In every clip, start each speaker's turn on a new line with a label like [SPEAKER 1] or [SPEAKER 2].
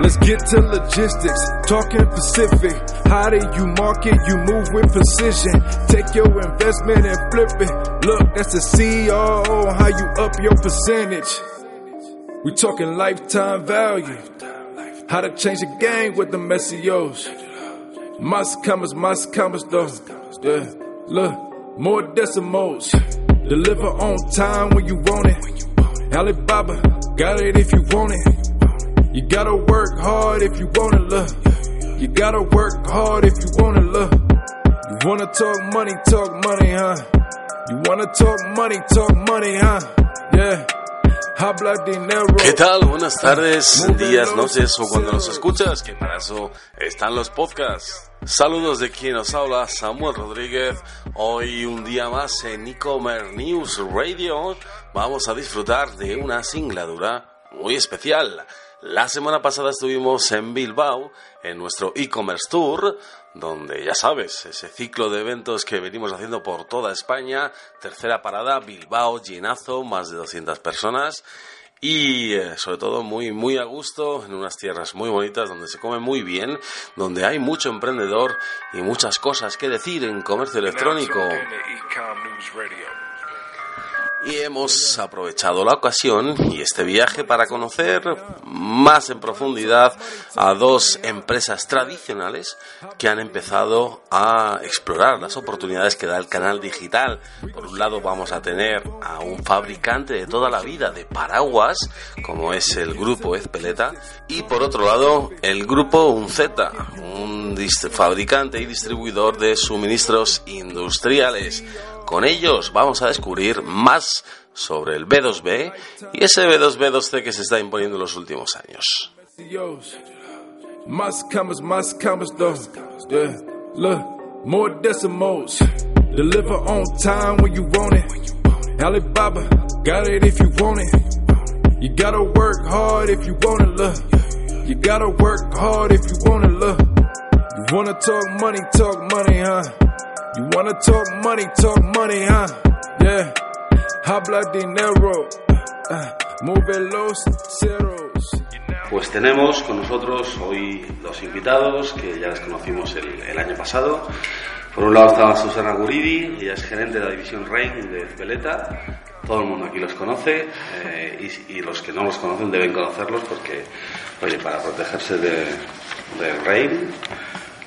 [SPEAKER 1] Let's get to logistics, talking Pacific. How do you market? You move with precision. Take your investment and flip it. Look, that's the CEO. How you up your percentage? We talking lifetime value. How to change the game with the SEOs. Mas commas, mas commas though. Yeah, look, more decimals. Deliver on time when you want it. Alibaba, got it if you want it. You gotta work hard if you wanna look. You gotta work hard if you wanna look. You wanna talk money, talk money, huh? You wanna talk money, talk money, huh? Yeah.
[SPEAKER 2] ¿Qué tal? Buenas tardes, días, noches o cuando nos escuchas, que para eso están los podcasts. Saludos de quien nos habla, Samuel Rodríguez. Hoy un día más en e-commerce News Radio vamos a disfrutar de una singladura muy especial. La semana pasada estuvimos en Bilbao, en nuestro e-commerce tour, donde ya sabes, ese ciclo de eventos que venimos haciendo por toda España, tercera parada, Bilbao, llenazo, más de 200 personas. Y eh, sobre todo muy muy a gusto en unas tierras muy bonitas donde se come muy bien, donde hay mucho emprendedor y muchas cosas que decir en comercio electrónico. Y hemos aprovechado la ocasión y este viaje para conocer más en profundidad a dos empresas tradicionales que han empezado a explorar las oportunidades que da el canal digital. Por un lado vamos a tener a un fabricante de toda la vida de paraguas, como es el grupo Ezpeleta, y por otro lado el grupo Unzeta, un fabricante y distribuidor de suministros industriales. Con ellos vamos a descubrir más sobre el B2B y ese B2B2C que se está imponiendo en los últimos años.
[SPEAKER 1] Mas commas, mas commas though. Yeah, look, more decimals. Deliver on time when you want it. Alibaba, got it if you want it. You gotta work hard if you wanna look. You gotta work hard if you wanna look. You wanna talk money, talk money, huh? You wanna talk money, talk money, huh? Yeah. Habla dinero. Uh, los ceros.
[SPEAKER 2] Pues tenemos con nosotros hoy dos invitados que ya les conocimos el, el año pasado. Por un lado estaba Susana Guridi, ella es gerente de la división Rain de Veleta. Todo el mundo aquí los conoce eh, y, y los que no los conocen deben conocerlos porque, oye, para protegerse de, de Rain,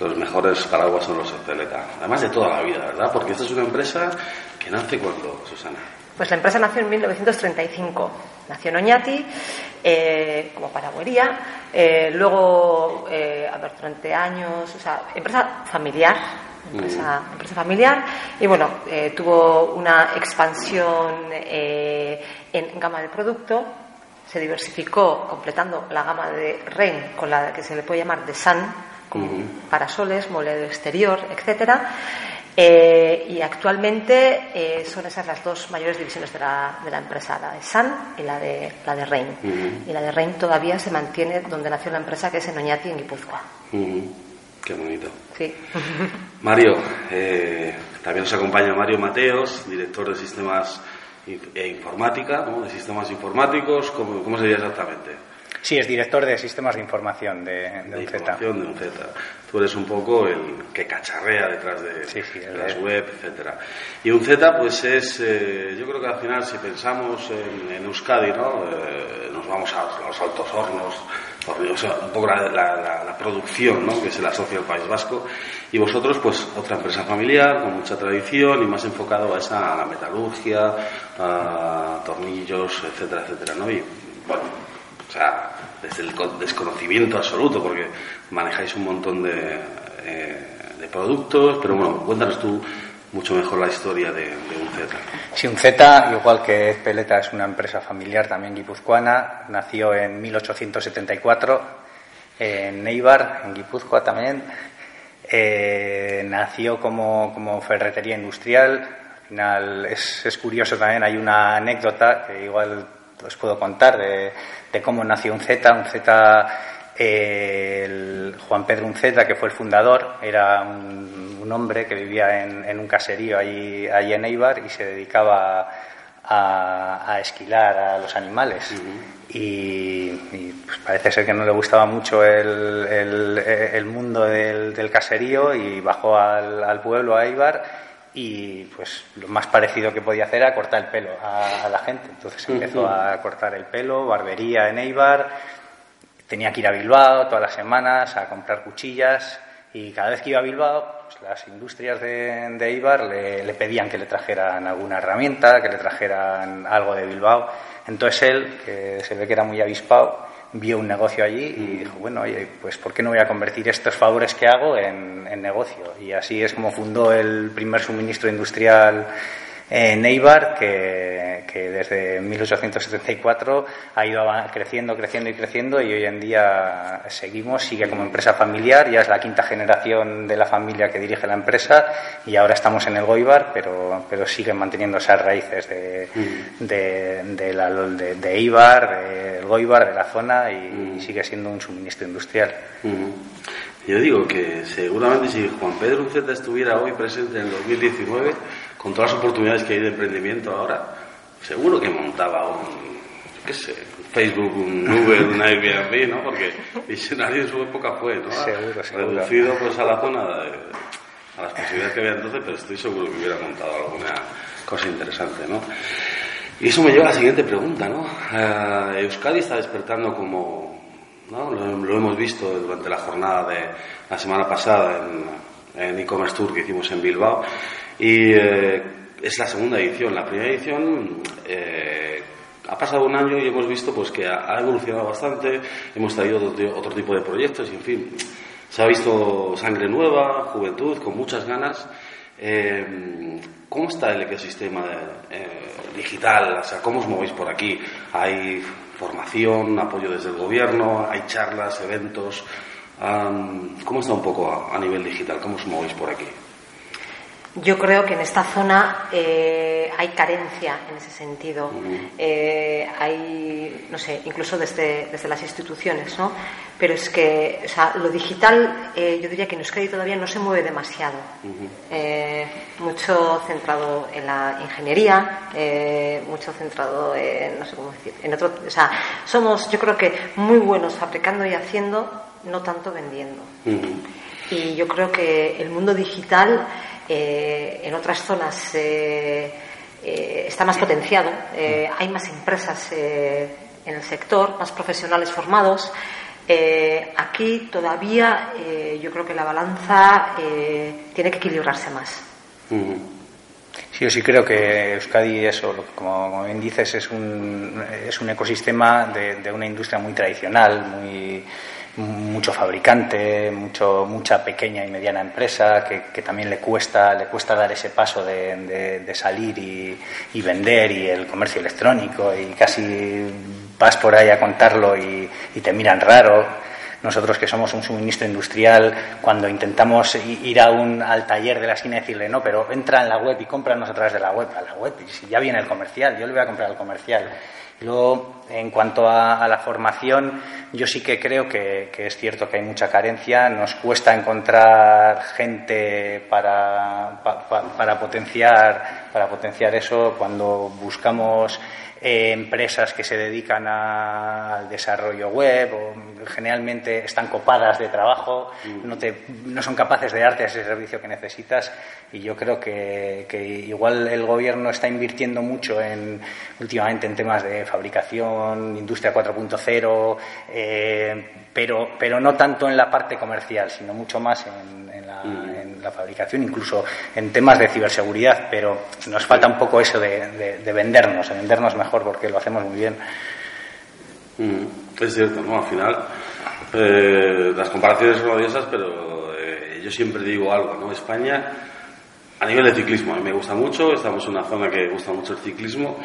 [SPEAKER 2] los mejores paraguas son los de Veleta. Además de toda la vida, ¿verdad? Porque esta es una empresa que nace cuando, Susana.
[SPEAKER 3] Pues la empresa nació en 1935. Nació en Oñati eh, como paragüería. Eh, luego, eh, a ver, durante años, o sea, empresa familiar. Empresa, empresa familiar. Y bueno, eh, tuvo una expansión eh, en gama de producto. Se diversificó completando la gama de REN con la que se le puede llamar de SAN, como parasoles, moleo exterior, etcétera. Eh, y actualmente eh, son esas las dos mayores divisiones de la, de la empresa, la de San y la de, la de Rein. Y la de Rein todavía se mantiene donde nació la empresa, que es en Oñati, en Guipúzcoa.
[SPEAKER 2] Qué bonito.
[SPEAKER 3] Sí.
[SPEAKER 2] Mario, eh, también nos acompaña Mario Mateos, director de sistemas e informática, ¿no? de sistemas informáticos, ¿cómo, cómo sería exactamente?
[SPEAKER 4] Sí, es director de sistemas de información de, de
[SPEAKER 2] De información de. Tú eres un poco el que cacharrea detrás de,
[SPEAKER 4] Sí, sí,
[SPEAKER 2] de
[SPEAKER 4] el
[SPEAKER 2] las web, etcétera. Y un Z, pues es, eh, yo creo que al final, si pensamos en, en Euskadi, ¿no? Eh, nos vamos a los altos hornos, hornos, o sea, un poco la, la- la- la producción, ¿no? Que se le asocia al País Vasco. Y vosotros, pues otra empresa familiar con mucha tradición y más enfocado a esa a la metalurgia, a tornillos, etcétera, etcétera, ¿no? Y bueno, o sea, desde el co- desconocimiento absoluto, porque manejáis un montón de, eh, de productos, pero bueno, cuéntanos tú mucho mejor la historia de, un Z.
[SPEAKER 4] Sí, Unzeta, igual que Peleta, es una empresa familiar también guipuzcoana. Nació en 1874 en Neibar, en Guipúzcoa también. Eh, nació como, como ferretería industrial. Al final es, es curioso también, hay una anécdota que igual os puedo contar de, de cómo nació un Z. Un Z eh, el Juan Pedro Unceta, que fue el fundador, era un, un hombre que vivía en, en un caserío allí, allí, en Eibar y se dedicaba a, a esquilar a los animales. Y, y pues parece ser que no le gustaba mucho el, el, el mundo del, del, caserío y bajó al, al pueblo, a Eibar, y pues lo más parecido que podía hacer era cortar el pelo a, a la gente. Entonces empezó a cortar el pelo, barbería en Eibar tenía que ir a Bilbao todas las semanas a comprar cuchillas y cada vez que iba a Bilbao, pues las industrias de, de Ibar le, le, pedían que le trajeran alguna herramienta, que le trajeran algo de Bilbao. Entonces él, que se ve que era muy avispado, vio un negocio allí y dijo, bueno, oye, pues ¿por qué no voy a convertir estos favores que hago en, en negocio? Y así es como fundó el primer suministro industrial en Eibar, que, que, desde 1874 ha ido creciendo, creciendo y creciendo y hoy en día seguimos, sigue como empresa familiar, ya es la quinta generación de la familia que dirige la empresa y ahora estamos en el Goibar, pero, pero siguen manteniendo esas raíces de, mm. de, de, la, de, del Goibar, de la zona y, mm. y, sigue siendo un suministro industrial.
[SPEAKER 2] Mm. Yo digo que seguramente si Juan Pedro Uceta estuviera hoy presente en el 2019, con todas las oportunidades que hay de emprendimiento ahora, seguro que montaba un, qué sé, Facebook, un Uber, un Airbnb, ¿no? Porque visionario en su época fue, ¿no?
[SPEAKER 4] Seguro, seguro.
[SPEAKER 2] Reducido pues a la zona, de, a las posibilidades que había entonces, pero estoy seguro que hubiera montado alguna cosa interesante, ¿no? Y eso me lleva a la siguiente pregunta, ¿no? Uh, Euskadi está despertando como, ¿no? Lo, lo, hemos visto durante la jornada de la semana pasada en, en e-commerce tour que hicimos en Bilbao y eh, es la segunda edición. La primera edición eh, ha pasado un año y hemos visto pues que ha, evolucionado bastante, hemos traído otro, tipo de proyectos y en fin, se ha visto sangre nueva, juventud, con muchas ganas. Eh, ¿Cómo está el ecosistema de, digital? O sea, ¿cómo os movéis por aquí? ¿Hay formación, apoyo desde el gobierno? ¿Hay charlas, eventos? Um, ¿Cómo está un poco a, a nivel digital? ¿Cómo os movéis por aquí?
[SPEAKER 3] Yo creo que en esta zona eh, hay carencia en ese sentido. Eh, hay, no sé, incluso desde, desde, las instituciones, ¿no? Pero es que, o sea, lo digital, eh, yo diría que en Euskadi todavía no se mueve demasiado. mucho centrado en la ingeniería, mucho centrado en, no sé cómo decir, en otro. O sea, somos, yo creo que muy buenos fabricando y haciendo, no tanto vendiendo. Y yo creo que el mundo digital eh, en otras zonas eh, eh, está más potenciado, hay más empresas en el sector, más profesionales formados. aquí todavía yo creo que la balanza tiene que equilibrarse más.
[SPEAKER 4] Sí, yo sí creo que Euskadi, eso, como, como bien dices, es un, es un ecosistema de, de una industria muy tradicional, muy mucho fabricante, mucho, mucha pequeña y mediana empresa que, también le cuesta, le cuesta dar ese paso de, salir y, vender y el comercio electrónico y casi vas por ahí a contarlo y te miran raro. Nosotros que somos un suministro industrial, cuando intentamos ir a un, al taller de la esquina y decirle, no, pero entra en la web y cómpranos a través de la web, a la web, y si ya viene el comercial, yo le voy a comprar al comercial. Luego, en cuanto a, a, la formación, yo sí que creo que, que, es cierto que hay mucha carencia. Nos cuesta encontrar gente para, pa, para, potenciar, para potenciar eso. Cuando buscamos eh, empresas que se dedican a, al desarrollo web o generalmente están copadas de trabajo, no, te, no son capaces de darte ese servicio que necesitas. Y yo creo que, que igual el gobierno está invirtiendo mucho en, últimamente en temas de fabricación, industria 4.0, eh, pero, pero no tanto en la parte comercial, sino mucho más en, la, en, la, fabricación, incluso en temas de ciberseguridad, pero nos falta un poco eso de, de, de vendernos, de vendernos mejor porque lo hacemos muy bien.
[SPEAKER 2] Mm, es cierto, ¿no? Al final, eh, las comparaciones son odiosas, pero eh, yo siempre digo algo, ¿no? España, a nivel de ciclismo, a mí me gusta mucho, estamos en una zona que gusta mucho el ciclismo,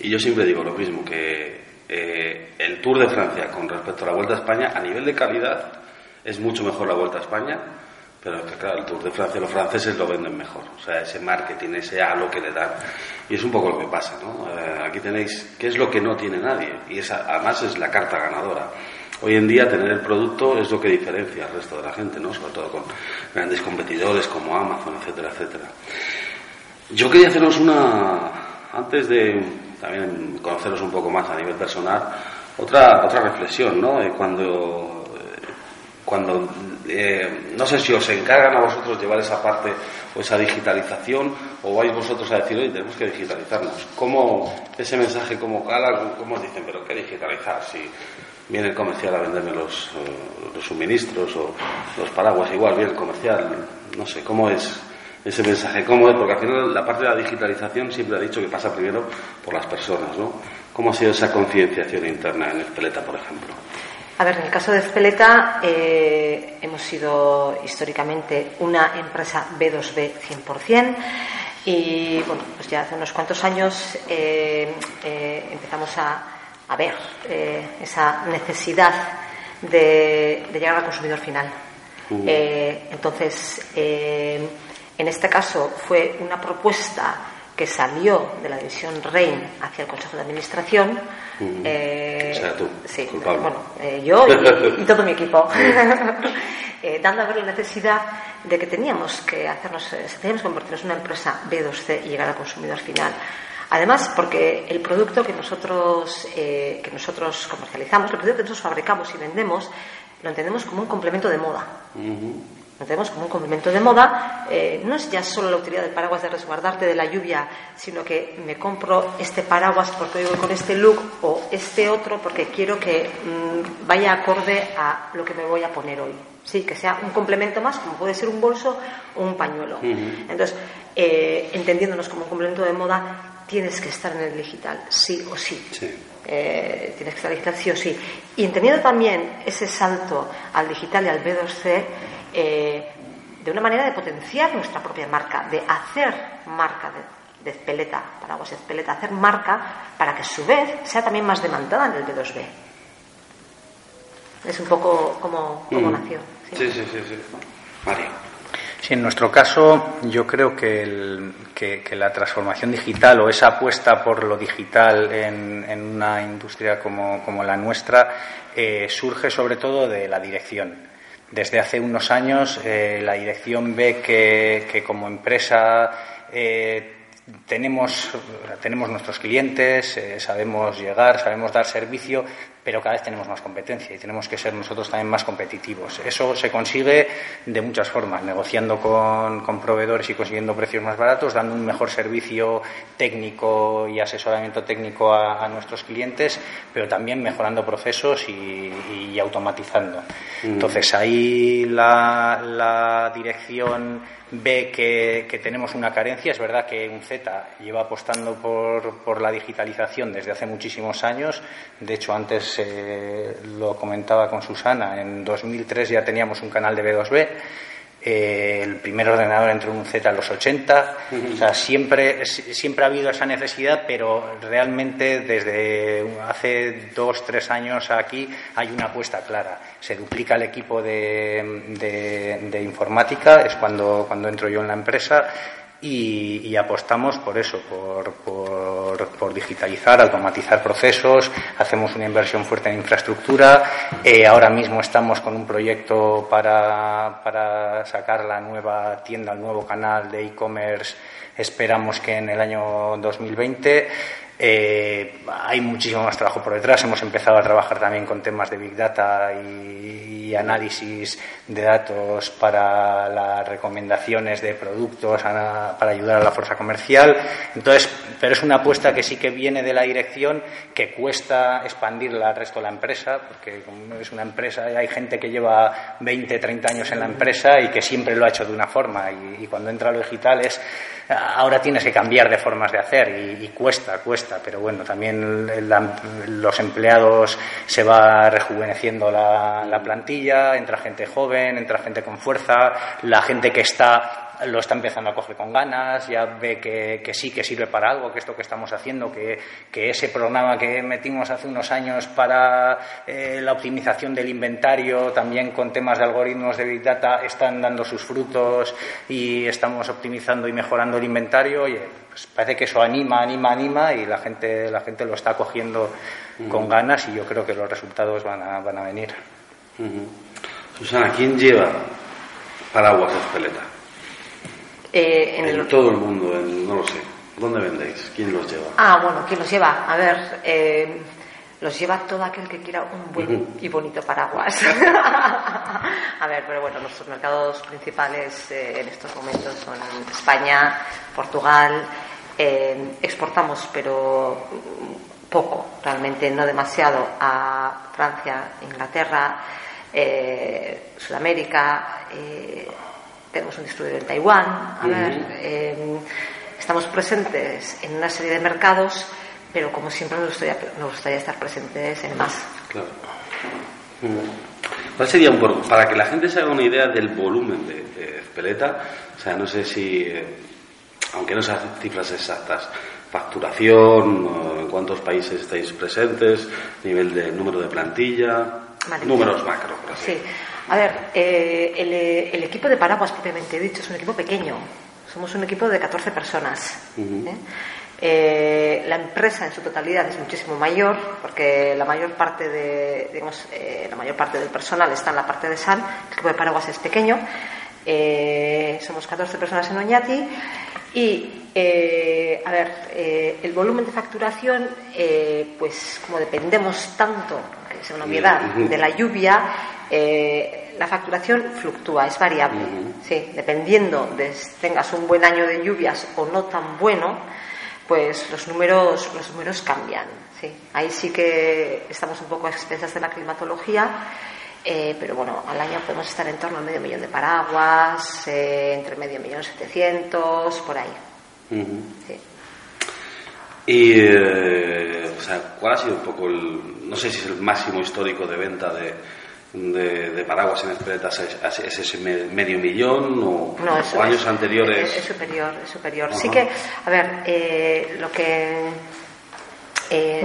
[SPEAKER 2] y yo siempre digo lo mismo, que eh, el Tour de Francia con respecto a la Vuelta a España, a nivel de calidad, es mucho mejor la Vuelta a España, pero que claro, el Tour de Francia los franceses lo venden mejor, o sea, ese marketing, ese halo que le dan. Y es un poco lo que pasa, ¿no? Eh, aquí tenéis, ¿qué es lo que no tiene nadie? Y esa, además es la carta ganadora. Hoy en día tener el producto es lo que diferencia al resto de la gente, ¿no? Sobre todo con grandes competidores como Amazon, etcétera, etcétera. Yo quería haceros una, antes de también conoceros un poco más a nivel personal, otra, otra reflexión, ¿no? Eh, cuando, cuando eh, no sé si os encargan a vosotros llevar esa parte o esa digitalización o vais vosotros a decir, oye, tenemos que digitalizarnos. ¿Cómo ese mensaje, como cala, cómo os dicen, pero qué digitalizar? Si viene el comercial a venderme los, los suministros o los paraguas, igual viene el comercial, no sé, ¿cómo es ese mensaje? ¿Cómo es? Porque al final la parte de la digitalización siempre ha dicho que pasa primero por las personas, ¿no? ¿Cómo ha sido esa concienciación interna en Espeleta, por ejemplo?
[SPEAKER 3] A ver, en el caso de Espeleta eh, hemos sido históricamente una empresa B2B 100% y bueno, pues ya hace unos cuantos años eh, eh, empezamos a, a ver esa necesidad de, de, llegar al consumidor final. Uh. entonces, en este caso fue una propuesta que salió de la división REIN hacia el Consejo de Administración.
[SPEAKER 2] Eh, o sea, tú,
[SPEAKER 3] sí, bueno, eh, yo y, y, todo mi equipo. eh, dando a ver la necesidad de que teníamos que hacernos, eh, teníamos que convertirnos en una empresa B2C y llegar al consumidor final. Además, porque el producto que nosotros, eh, que nosotros comercializamos, el producto que nosotros fabricamos y vendemos, lo entendemos como un complemento de moda.
[SPEAKER 2] Uh -huh
[SPEAKER 3] lo tenemos como un complemento de moda, eh, no es ya solo la utilidad del paraguas de resguardarte de la lluvia, sino que me compro este paraguas porque voy con este look o este otro porque quiero que mmm, vaya acorde a lo que me voy a poner hoy. Sí, que sea un complemento más, como puede ser un bolso o un pañuelo.
[SPEAKER 2] Uh -huh.
[SPEAKER 3] Entonces, eh, entendiéndonos como un complemento de moda, tienes que estar en el digital, sí o sí.
[SPEAKER 2] sí.
[SPEAKER 3] Eh, tienes que estar digital sí o sí. Y entendiendo también ese salto al digital y al B2C, eh, de una manera de potenciar nuestra propia marca, de hacer marca de, de Espeleta, Paraguas Espeleta, hacer marca para que a su vez sea también más demandada en el B2B. Es un poco como, como
[SPEAKER 2] Mm.
[SPEAKER 3] nació.
[SPEAKER 2] Sí, sí, sí, sí. Mario.
[SPEAKER 4] Sí, en nuestro caso, yo creo que, el- que- que la transformación digital o esa apuesta por lo digital en, en una industria como, como la nuestra eh, surge sobre todo de la dirección. Desde hace unos años, eh, la dirección ve que, que como empresa eh, tenemos, tenemos nuestros clientes, eh, sabemos llegar, sabemos dar servicio, pero cada vez tenemos más competencia y tenemos que ser nosotros también más competitivos. Eso se consigue de muchas formas, negociando con, con proveedores y consiguiendo precios más baratos, dando un mejor servicio técnico y asesoramiento técnico a, a nuestros clientes, pero también mejorando procesos y, y automatizando. Entonces ahí la, la dirección ve que, que tenemos una carencia. Es verdad que Lleva apostando por, por la digitalización desde hace muchísimos años. De hecho, antes eh, lo comentaba con Susana, en 2003 ya teníamos un canal de B2B. Eh, el primer ordenador entró en un Z en los 80. O sea, siempre, siempre ha habido esa necesidad, pero realmente desde hace dos, tres años aquí hay una apuesta clara. Se duplica el equipo de, de, de informática, es cuando, cuando entro yo en la empresa. Y, y, apostamos por eso, por, por, por, digitalizar, automatizar procesos, hacemos una inversión fuerte en infraestructura, eh, ahora mismo estamos con un proyecto para, para sacar la nueva tienda, el nuevo canal de e-commerce, esperamos que en el año 2020. Eh, hay muchísimo más trabajo por detrás. Hemos empezado a trabajar también con temas de Big Data y, y análisis de datos para las recomendaciones de productos, a, para ayudar a la fuerza comercial. Entonces, pero es una apuesta que sí que viene de la dirección, que cuesta expandirla al resto de la empresa, porque como es una empresa, hay gente que lleva 20, 30 años en la empresa y que siempre lo ha hecho de una forma. Y, y cuando entra lo digital es, ahora tienes que cambiar de formas de hacer y, y cuesta, cuesta pero bueno, también los empleados se va rejuveneciendo la, la, plantilla, entra gente joven, entra gente con fuerza, la gente que está lo está empezando a coger con ganas, ya ve que, que sí que sirve para algo, que esto que estamos haciendo, que, que ese programa que metimos hace unos años para eh, la optimización del inventario, también con temas de algoritmos de Big Data, están dando sus frutos y estamos optimizando y mejorando el inventario. Oye, pues parece que eso anima, anima, anima y la gente, la gente lo está cogiendo con ganas y yo creo que los resultados van a, van a venir.
[SPEAKER 2] Ujú. Susana, ¿quién lleva paraguas Espeleta?
[SPEAKER 3] Eh, en
[SPEAKER 2] En
[SPEAKER 3] el-
[SPEAKER 2] todo el mundo, en- no lo sé. ¿Dónde vendéis? ¿Quién los lleva?
[SPEAKER 3] Ah, bueno, ¿quién los lleva? A ver, eh, los lleva todo aquel que quiera un buen y bonito paraguas. a ver, pero bueno, nuestros mercados principales eh, en estos momentos son España, Portugal. eh, exportamos, pero poco, realmente no demasiado, a Francia, Inglaterra, eh, Sudamérica. eh, tenemos un distribuidor en Taiwán. A ver, eh, estamos presentes en una serie de mercados, pero como siempre nos gustaría, nos gustaría estar presentes en más.
[SPEAKER 2] Claro. ¿Cuál sería un para que la gente se haga una idea del volumen de, de Espeleta? O sea, no sé si, eh, aunque no sean cifras exactas, facturación, en cuántos países estáis presentes, nivel de número de plantilla,
[SPEAKER 3] Vale.
[SPEAKER 2] números macro.
[SPEAKER 3] Sí. A ver, eh, el, el equipo de paraguas propiamente dicho es un equipo pequeño. Somos un equipo de 14 personas.
[SPEAKER 2] Ujú.
[SPEAKER 3] ¿eh? Eh, la empresa en su totalidad es muchísimo mayor porque la mayor parte de digamos, eh, la mayor parte del personal está en la parte de SAN, el equipo de paraguas es pequeño. Eh, somos 14 personas en Oñati y eh, a ver eh, el volumen de facturación eh, pues como dependemos tanto es una obviedad de la lluvia eh, la facturación fluctúa es variable. Sí dependiendo de si tengas un buen año de lluvias o no tan bueno pues los números los números cambian sí. Ahí sí que estamos un poco a expensas de la climatología eh, pero bueno, al año podemos estar en torno a medio millón de paraguas, eh, entre medio millón y setecientos, por ahí. Sí.
[SPEAKER 2] Y, eh, o sea, ¿cuál ha sido un poco el, no sé si es el máximo histórico de venta de, de, de paraguas en Espeleta, es, es ese me- medio millón o,
[SPEAKER 3] No, eso
[SPEAKER 2] o años
[SPEAKER 3] es-
[SPEAKER 2] anteriores?
[SPEAKER 3] Es, es superior, es superior. Sí que, a ver, eh, lo que eh,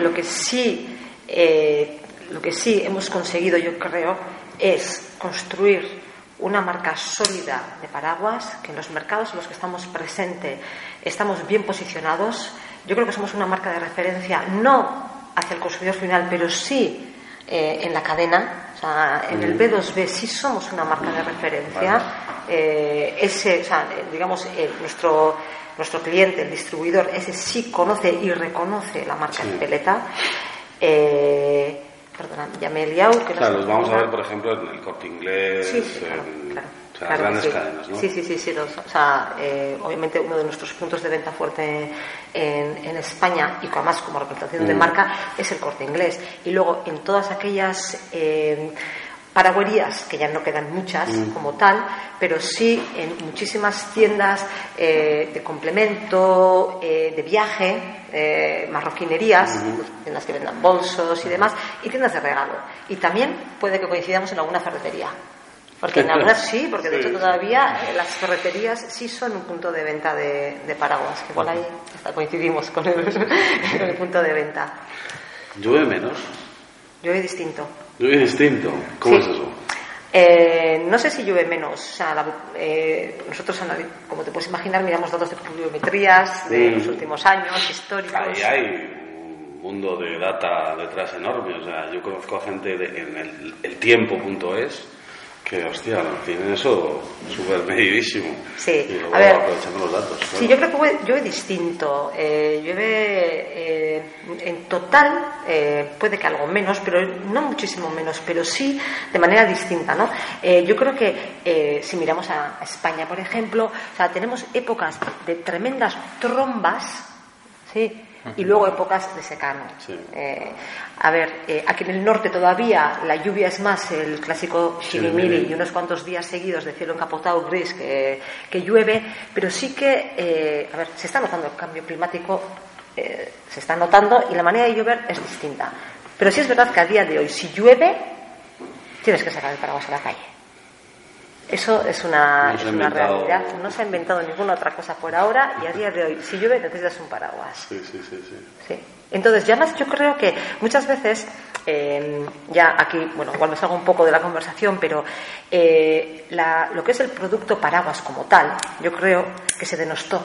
[SPEAKER 3] lo que sí eh, lo que sí hemos conseguido, yo creo, es construir una marca sólida de paraguas, que en los mercados en los que estamos presentes estamos bien posicionados. Yo creo que somos una marca de referencia, no hacia el consumidor final, pero sí eh, en la cadena. O sea, en el B2B sí somos una marca de referencia. Eh, ese, o sea, eh, digamos, eh, nuestro, nuestro cliente, el distribuidor, ese sí conoce y reconoce la marca
[SPEAKER 2] Sí.
[SPEAKER 3] Espeleta. Eh, perdona, ya me he liado. Que
[SPEAKER 2] Claro, los vamos a ver, por ejemplo, en el corte inglés,
[SPEAKER 3] Sí, sí, claro,
[SPEAKER 2] en
[SPEAKER 3] claro.
[SPEAKER 2] o sea, grandes
[SPEAKER 3] sí.
[SPEAKER 2] cadenas, ¿no?
[SPEAKER 3] Sí, sí, sí, sí, los- o sea, eh, obviamente uno de nuestros puntos de venta fuerte en, en España y además como representación de
[SPEAKER 2] Mm.
[SPEAKER 3] marca es el corte inglés. Y luego en todas aquellas eh, paragüerías, que ya no quedan muchas
[SPEAKER 2] Mm.
[SPEAKER 3] como tal, pero sí en muchísimas tiendas eh, de complemento, eh, de viaje, eh, marroquinerías, pues, tiendas que vendan bolsos y demás, y tiendas de regalo. Y también puede que coincidamos en alguna ferretería. Porque en algunas sí, porque de
[SPEAKER 2] Sí,
[SPEAKER 3] hecho todavía eh, las ferreterías sí son un punto de venta de, de paraguas, que igual ahí hasta coincidimos con el, el punto de venta.
[SPEAKER 2] Llueve menos,
[SPEAKER 3] he distinto.
[SPEAKER 2] Llueve distinto. ¿Cómo
[SPEAKER 3] Sí.
[SPEAKER 2] es eso?
[SPEAKER 3] Eh, no sé si llueve menos. O sea, la- eh, nosotros, como te puedes imaginar, miramos datos de pluviometrías de
[SPEAKER 2] Mm.
[SPEAKER 3] los últimos años, históricos.
[SPEAKER 2] Ahí hay un mundo de data detrás enorme. O sea, yo conozco a gente de- en el, el tiempo.es que, hostia, tienen eso súper medidísimo.
[SPEAKER 3] Sí,
[SPEAKER 2] Y luego
[SPEAKER 3] a ver.
[SPEAKER 2] aprovechando los datos.
[SPEAKER 3] Sí, yo creo que llueve- distinto. Eh, llueve eh, en total, eh, puede que algo menos, pero no muchísimo menos, pero sí de manera distinta. ¿no? Eh, yo creo que eh, si miramos a España, por ejemplo, o sea, tenemos épocas de tremendas trombas, ¿sí? Y luego épocas de secano.
[SPEAKER 2] Sí.
[SPEAKER 3] Eh, a ver, eh, aquí en el norte todavía la lluvia es más el clásico chirimiri
[SPEAKER 2] Chirimiri.
[SPEAKER 3] y unos cuantos días seguidos de cielo encapotado gris que, que llueve, pero sí que, eh, a ver, se está notando el cambio climático, eh, se está notando y la manera de llover es distinta. Pero sí es verdad que a día de hoy, si llueve, tienes que sacar el paraguas a la calle. Eso es una,
[SPEAKER 2] No
[SPEAKER 3] es una realidad. No se ha inventado ninguna otra cosa por ahora y a día de hoy, si llueve, necesitas un paraguas.
[SPEAKER 2] Sí, sí, sí, sí.
[SPEAKER 3] Sí. Entonces, ya más yo creo que muchas veces, eh, ya aquí, bueno, igual me salgo un poco de la conversación, pero eh, la- lo que es el producto paraguas como tal, yo creo que se denostó.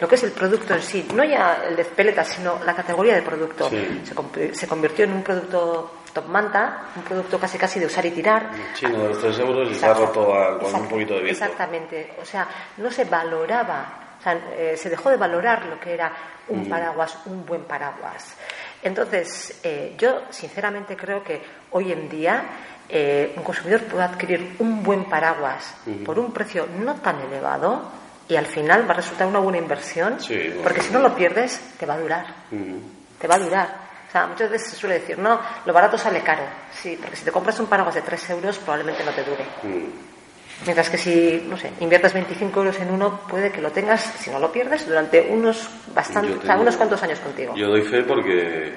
[SPEAKER 3] Lo que es el producto en sí, no ya el de peletas, sino la categoría de producto.
[SPEAKER 2] Sí.
[SPEAKER 3] Se, se convirtió en un producto top manta, un producto casi casi de usar y tirar.
[SPEAKER 2] Chino de los 3 euros y se ha roto a- con un poquito de viento.
[SPEAKER 3] Exactamente. O sea, no se valoraba, o sea, eh, se dejó de valorar lo que era un paraguas, un buen paraguas. Entonces, eh, yo sinceramente creo que hoy en día eh, un consumidor puede adquirir un buen paraguas por un precio no tan elevado y al final va a resultar una buena inversión,
[SPEAKER 2] Sí,
[SPEAKER 3] porque si no lo pierdes, te va a durar te va a durar. O sea, muchas veces se suele decir, no, lo barato sale caro. Sí, porque si te compras un paraguas de 3 euros, probablemente no te dure.
[SPEAKER 2] Mm.
[SPEAKER 3] Mientras que si, no sé, inviertes 25 euros en uno, puede que lo tengas, si no lo pierdes, durante unos bastante,
[SPEAKER 2] Yo
[SPEAKER 3] o sea,
[SPEAKER 2] tengo-
[SPEAKER 3] unos cuantos años contigo.
[SPEAKER 2] Yo doy fe porque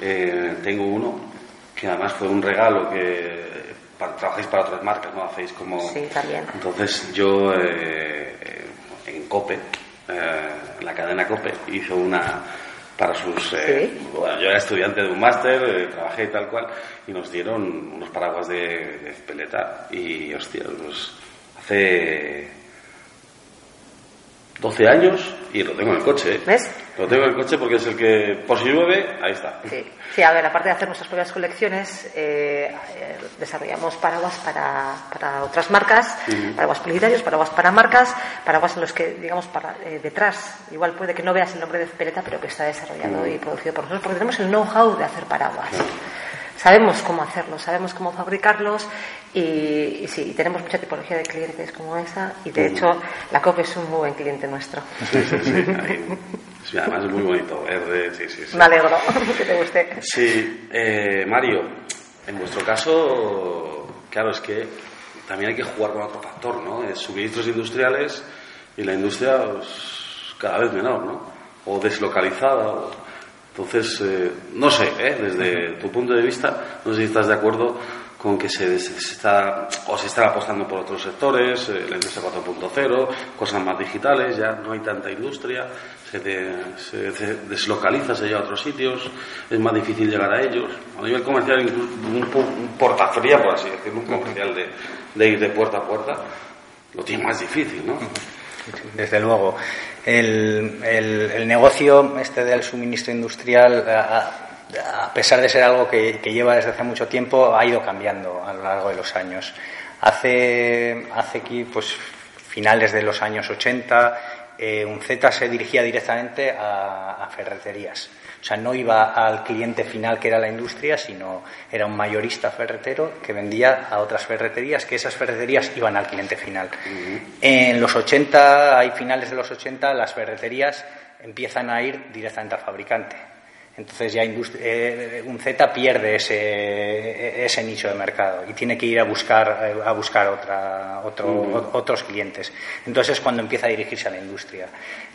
[SPEAKER 2] eh, tengo uno que además fue un regalo que para- trabajáis para otras marcas, ¿no? Hacéis como...
[SPEAKER 3] Sí, también.
[SPEAKER 2] Entonces yo eh, en COPE, eh, la cadena COPE, hizo una para sus... eh,
[SPEAKER 3] Sí.
[SPEAKER 2] bueno, yo era estudiante de un máster, eh, trabajé y tal cual, y nos dieron unos paraguas de, de peleta y, hostia, pues hace 12 años y lo tengo en el coche. ¿eh?
[SPEAKER 3] ¿Ves?
[SPEAKER 2] Lo tengo en el coche porque es el que, por si llueve, ahí está.
[SPEAKER 3] Sí. Sí, a ver, aparte de hacer nuestras propias colecciones, eh, eh, desarrollamos paraguas para, para otras marcas, paraguas publicitarios, paraguas para marcas, paraguas en los que, digamos, para, eh, detrás, igual puede que no veas el nombre de Peleta, pero que está desarrollado y producido por nosotros, porque tenemos el know-how de hacer paraguas. Sabemos cómo hacerlos, sabemos cómo fabricarlos y, y sí, y tenemos mucha tipología de clientes como esa y de hecho la COP es un muy buen cliente nuestro.
[SPEAKER 2] Sí, sí, sí. Sí, además es muy bonito, verde, sí, sí, sí.
[SPEAKER 3] Me alegro que te guste.
[SPEAKER 2] Sí, eh, Mario, en vuestro caso, claro, es que también hay que jugar con otro factor, ¿no? Es suministros industriales y la industria pues, cada vez menor, ¿no? O deslocalizada. o- Entonces, eh, no sé, ¿eh? desde tu punto de vista, no sé si estás de acuerdo con que se, se está o se está apostando por otros sectores, eh, la industria 4.0, cosas más digitales, ya no hay tanta industria, se, de- se- se deslocaliza, se lleva a otros sitios, es más difícil llegar a ellos. A nivel comercial, incluso un, portafería, por así decirlo, un comercial de, de ir de puerta a puerta, lo tiene más difícil, ¿no?
[SPEAKER 4] Desde luego. El, el- el negocio este del suministro industrial, a, a pesar de ser algo que, que lleva desde hace mucho tiempo, ha ido cambiando a lo largo de los años. Hace, hace aquí, pues, finales de los años 80, eh, un Z se dirigía directamente a, a ferreterías. O sea, no iba al cliente final que era la industria, sino era un mayorista ferretero que vendía a otras ferreterías, que esas ferreterías iban al cliente final. En los 80, hay finales de los 80, las ferreterías empiezan a ir directamente al fabricante. Entonces ya eh, un Z pierde ese, ese nicho de mercado y tiene que ir a buscar, eh, a buscar otra, otro, otros clientes. Entonces es cuando empieza a dirigirse a la industria.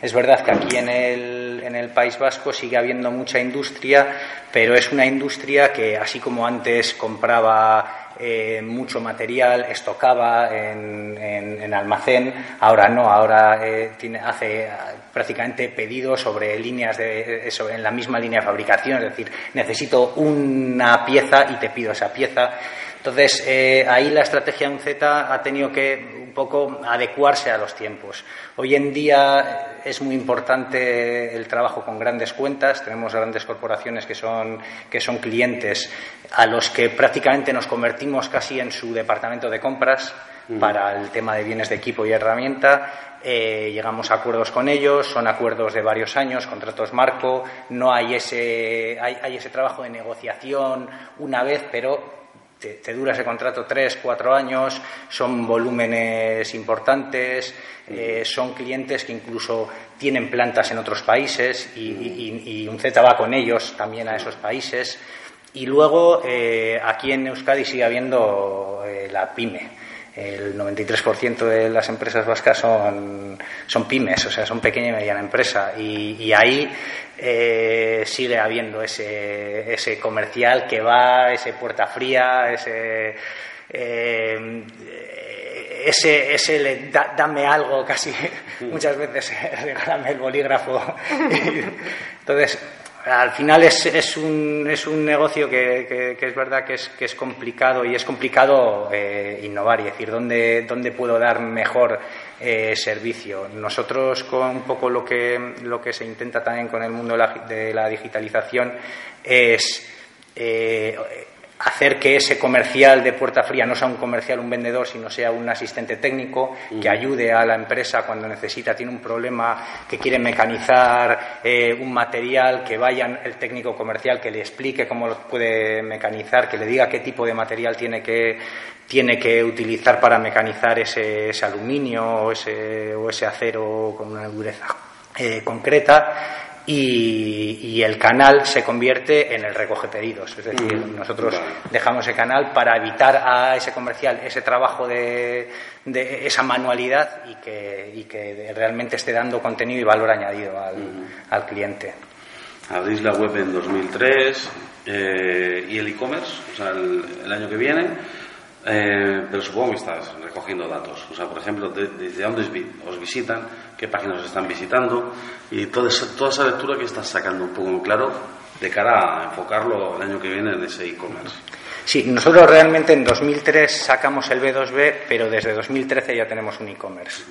[SPEAKER 4] Es verdad que aquí en el, en el País Vasco sigue habiendo mucha industria, pero es una industria que así como antes compraba eh, mucho material, estocaba en, en- en almacén, ahora no, ahora eh, tiene, hace eh, prácticamente pedidos sobre líneas de, eh, sobre- en la misma línea de fabricación, es decir, necesito una pieza y te pido esa pieza. Entonces, eh, ahí la estrategia de un Z ha tenido que un poco adecuarse a los tiempos. Hoy en día es muy importante el trabajo con grandes cuentas, tenemos grandes corporaciones que son, que son clientes a los que prácticamente nos convertimos casi en su departamento de compras para el tema de bienes de equipo y herramienta. Eh, llegamos a acuerdos con ellos, son acuerdos de varios años, contratos marco, no hay ese, hay, hay ese trabajo de negociación una vez, pero te, te dura ese contrato tres, cuatro años, son volúmenes importantes, eh, son clientes que incluso tienen plantas en otros países y, y- y un Z va con ellos también a esos países. Y luego eh, aquí en Euskadi sigue habiendo eh, la pyme. El 93% de las empresas vascas son, son pymes, o sea, son pequeña y mediana empresa. Y, ahí eh, sigue habiendo ese, ese comercial que va, ese puerta fría, ese, eh, ese, ese le dame algo casi, muchas veces regálame el bolígrafo. Entonces, al final es, es, un, es un negocio que, es verdad que es, que es complicado y es complicado eh, innovar y decir dónde, dónde puedo dar mejor eh, servicio. Nosotros con un poco lo que, lo que se intenta también con el mundo de la, de la digitalización es eh, hacer que ese comercial de puerta fría no sea un comercial, un vendedor, sino sea un asistente técnico que ayude a la empresa cuando necesita, tiene un problema, que quiere mecanizar eh, un material, que vaya el técnico comercial, que le explique cómo lo puede mecanizar, que le diga qué tipo de material tiene que, tiene que utilizar para mecanizar ese, aluminio o ese, o ese acero con una dureza eh, concreta y, el canal se convierte en el recoge pedidos. Es decir, mm, nosotros dejamos el canal para evitar a ese comercial ese trabajo de, esa manualidad y que, que, realmente esté dando contenido y valor añadido al, mm. cliente.
[SPEAKER 2] Abrís la web en 2003 eh, y el e-commerce, o sea, el año que viene. Eh, pero supongo que estás recogiendo datos. O sea, por ejemplo, desde dónde os visitan, qué páginas están visitando y toda esa, toda esa lectura que estás sacando un poco claro de cara a enfocarlo el año que viene en ese e-commerce.
[SPEAKER 4] Sí, nosotros realmente en 2003 sacamos el B2B, pero desde 2013 ya tenemos un e-commerce.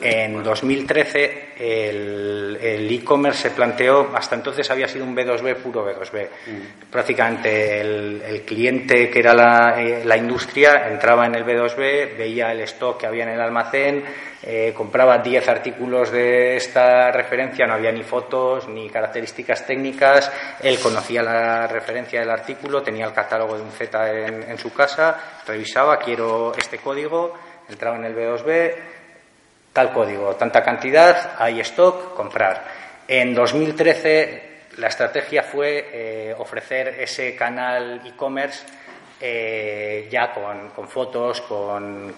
[SPEAKER 4] En 2013 el e-commerce se planteó, hasta entonces había sido un B2B puro B2B. Mm. Prácticamente el, cliente que era la, eh, la industria entraba en el B2B, veía el stock que había en el almacén, eh, compraba 10 artículos de esta referencia, no había ni fotos ni características técnicas, él conocía la referencia del artículo, tenía el catálogo de un Z en, su casa, revisaba, quiero este código, entraba en el B2B, tal código, tanta cantidad, hay stock, comprar. En 2013 la estrategia fue eh, ofrecer ese canal e-commerce eh, ya con, fotos, con,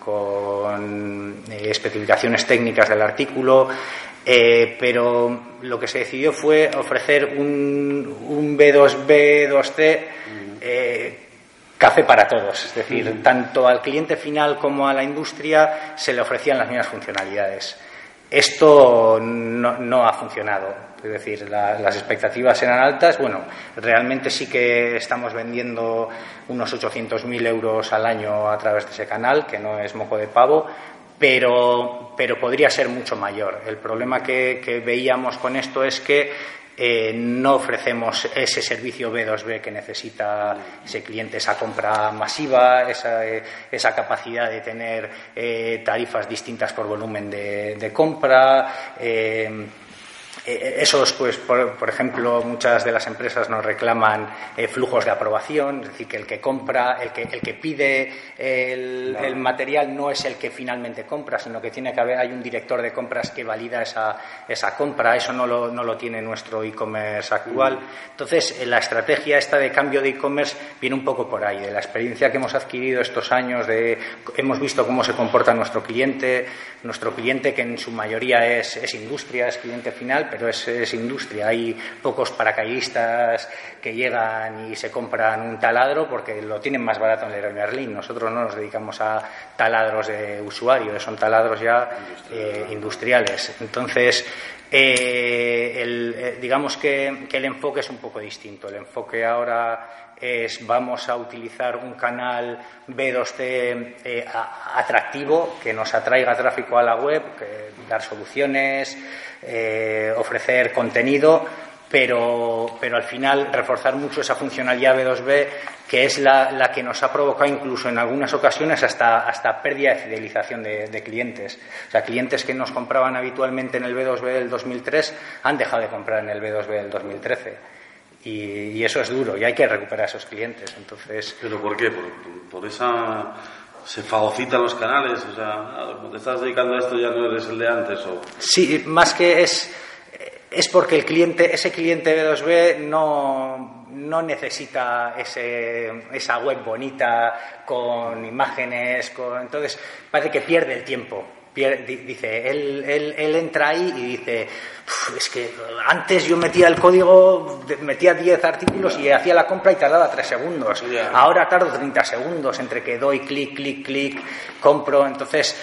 [SPEAKER 4] eh, especificaciones técnicas del artículo, eh, pero lo que se decidió fue ofrecer un, B2B, 2C café para todos, es decir, tanto al cliente final como a la industria se le ofrecían las mismas funcionalidades. Esto no, ha funcionado. Es decir, las expectativas eran altas. Bueno, realmente sí que estamos vendiendo unos 800.000 euros al año a través de ese canal, que no es mojo de pavo, pero, pero podría ser mucho mayor. El problema que veíamos con esto es que eh, no ofrecemos ese servicio B2B que necesita ese cliente, esa compra masiva, esa, eh, capacidad de tener eh, tarifas distintas por volumen de, compra. Eh, esos, pues, por, ejemplo, muchas de las empresas nos reclaman eh, flujos de aprobación, es decir, que el que compra, el que, el que pide el, material no es el que finalmente compra, sino que tiene que haber, hay un director de compras que valida esa, esa compra, eso no lo, no lo tiene nuestro e-commerce actual. Entonces, eh, la estrategia esta de cambio de e-commerce viene un poco por ahí, de la experiencia que hemos adquirido estos años, de, hemos visto cómo se comporta nuestro cliente, nuestro cliente que en su mayoría es, es industria, es cliente final, pero es, industria. Hay pocos paracaidistas que llegan y se compran un taladro porque lo tienen más barato en Leroy Merlin. Nosotros no nos dedicamos a taladros de usuario, son taladros ya eh, industriales. Entonces, eh, eh, digamos que, el enfoque es un poco distinto. El enfoque ahora es vamos a utilizar un canal B2C atractivo que nos atraiga tráfico a la web, dar soluciones, eh, ofrecer contenido, pero, pero al final reforzar mucho esa funcionalidad B2B que es la, que nos ha provocado incluso en algunas ocasiones hasta, hasta pérdida de fidelización de, clientes. O sea, clientes que nos compraban habitualmente en el B2B del 2003 han dejado de comprar en el B2B del 2013. Y, eso es duro y hay que recuperar esos clientes. Entonces,
[SPEAKER 2] ¿Pero por qué? por esa se fagocitan los canales, o sea, como te estás dedicando a esto ya no eres el de antes o
[SPEAKER 4] Sí, más que es es porque el cliente, ese cliente B2B no, no necesita ese, esa web bonita con imágenes, con, entonces parece que pierde el tiempo dice, él, él, él entra ahí y dice, "Uf, es que antes yo metía el código, metía 10 artículos y hacía la compra y tardaba 3 segundos. Ahora tardo 30 segundos entre que doy clic, clic, clic, compro. Entonces,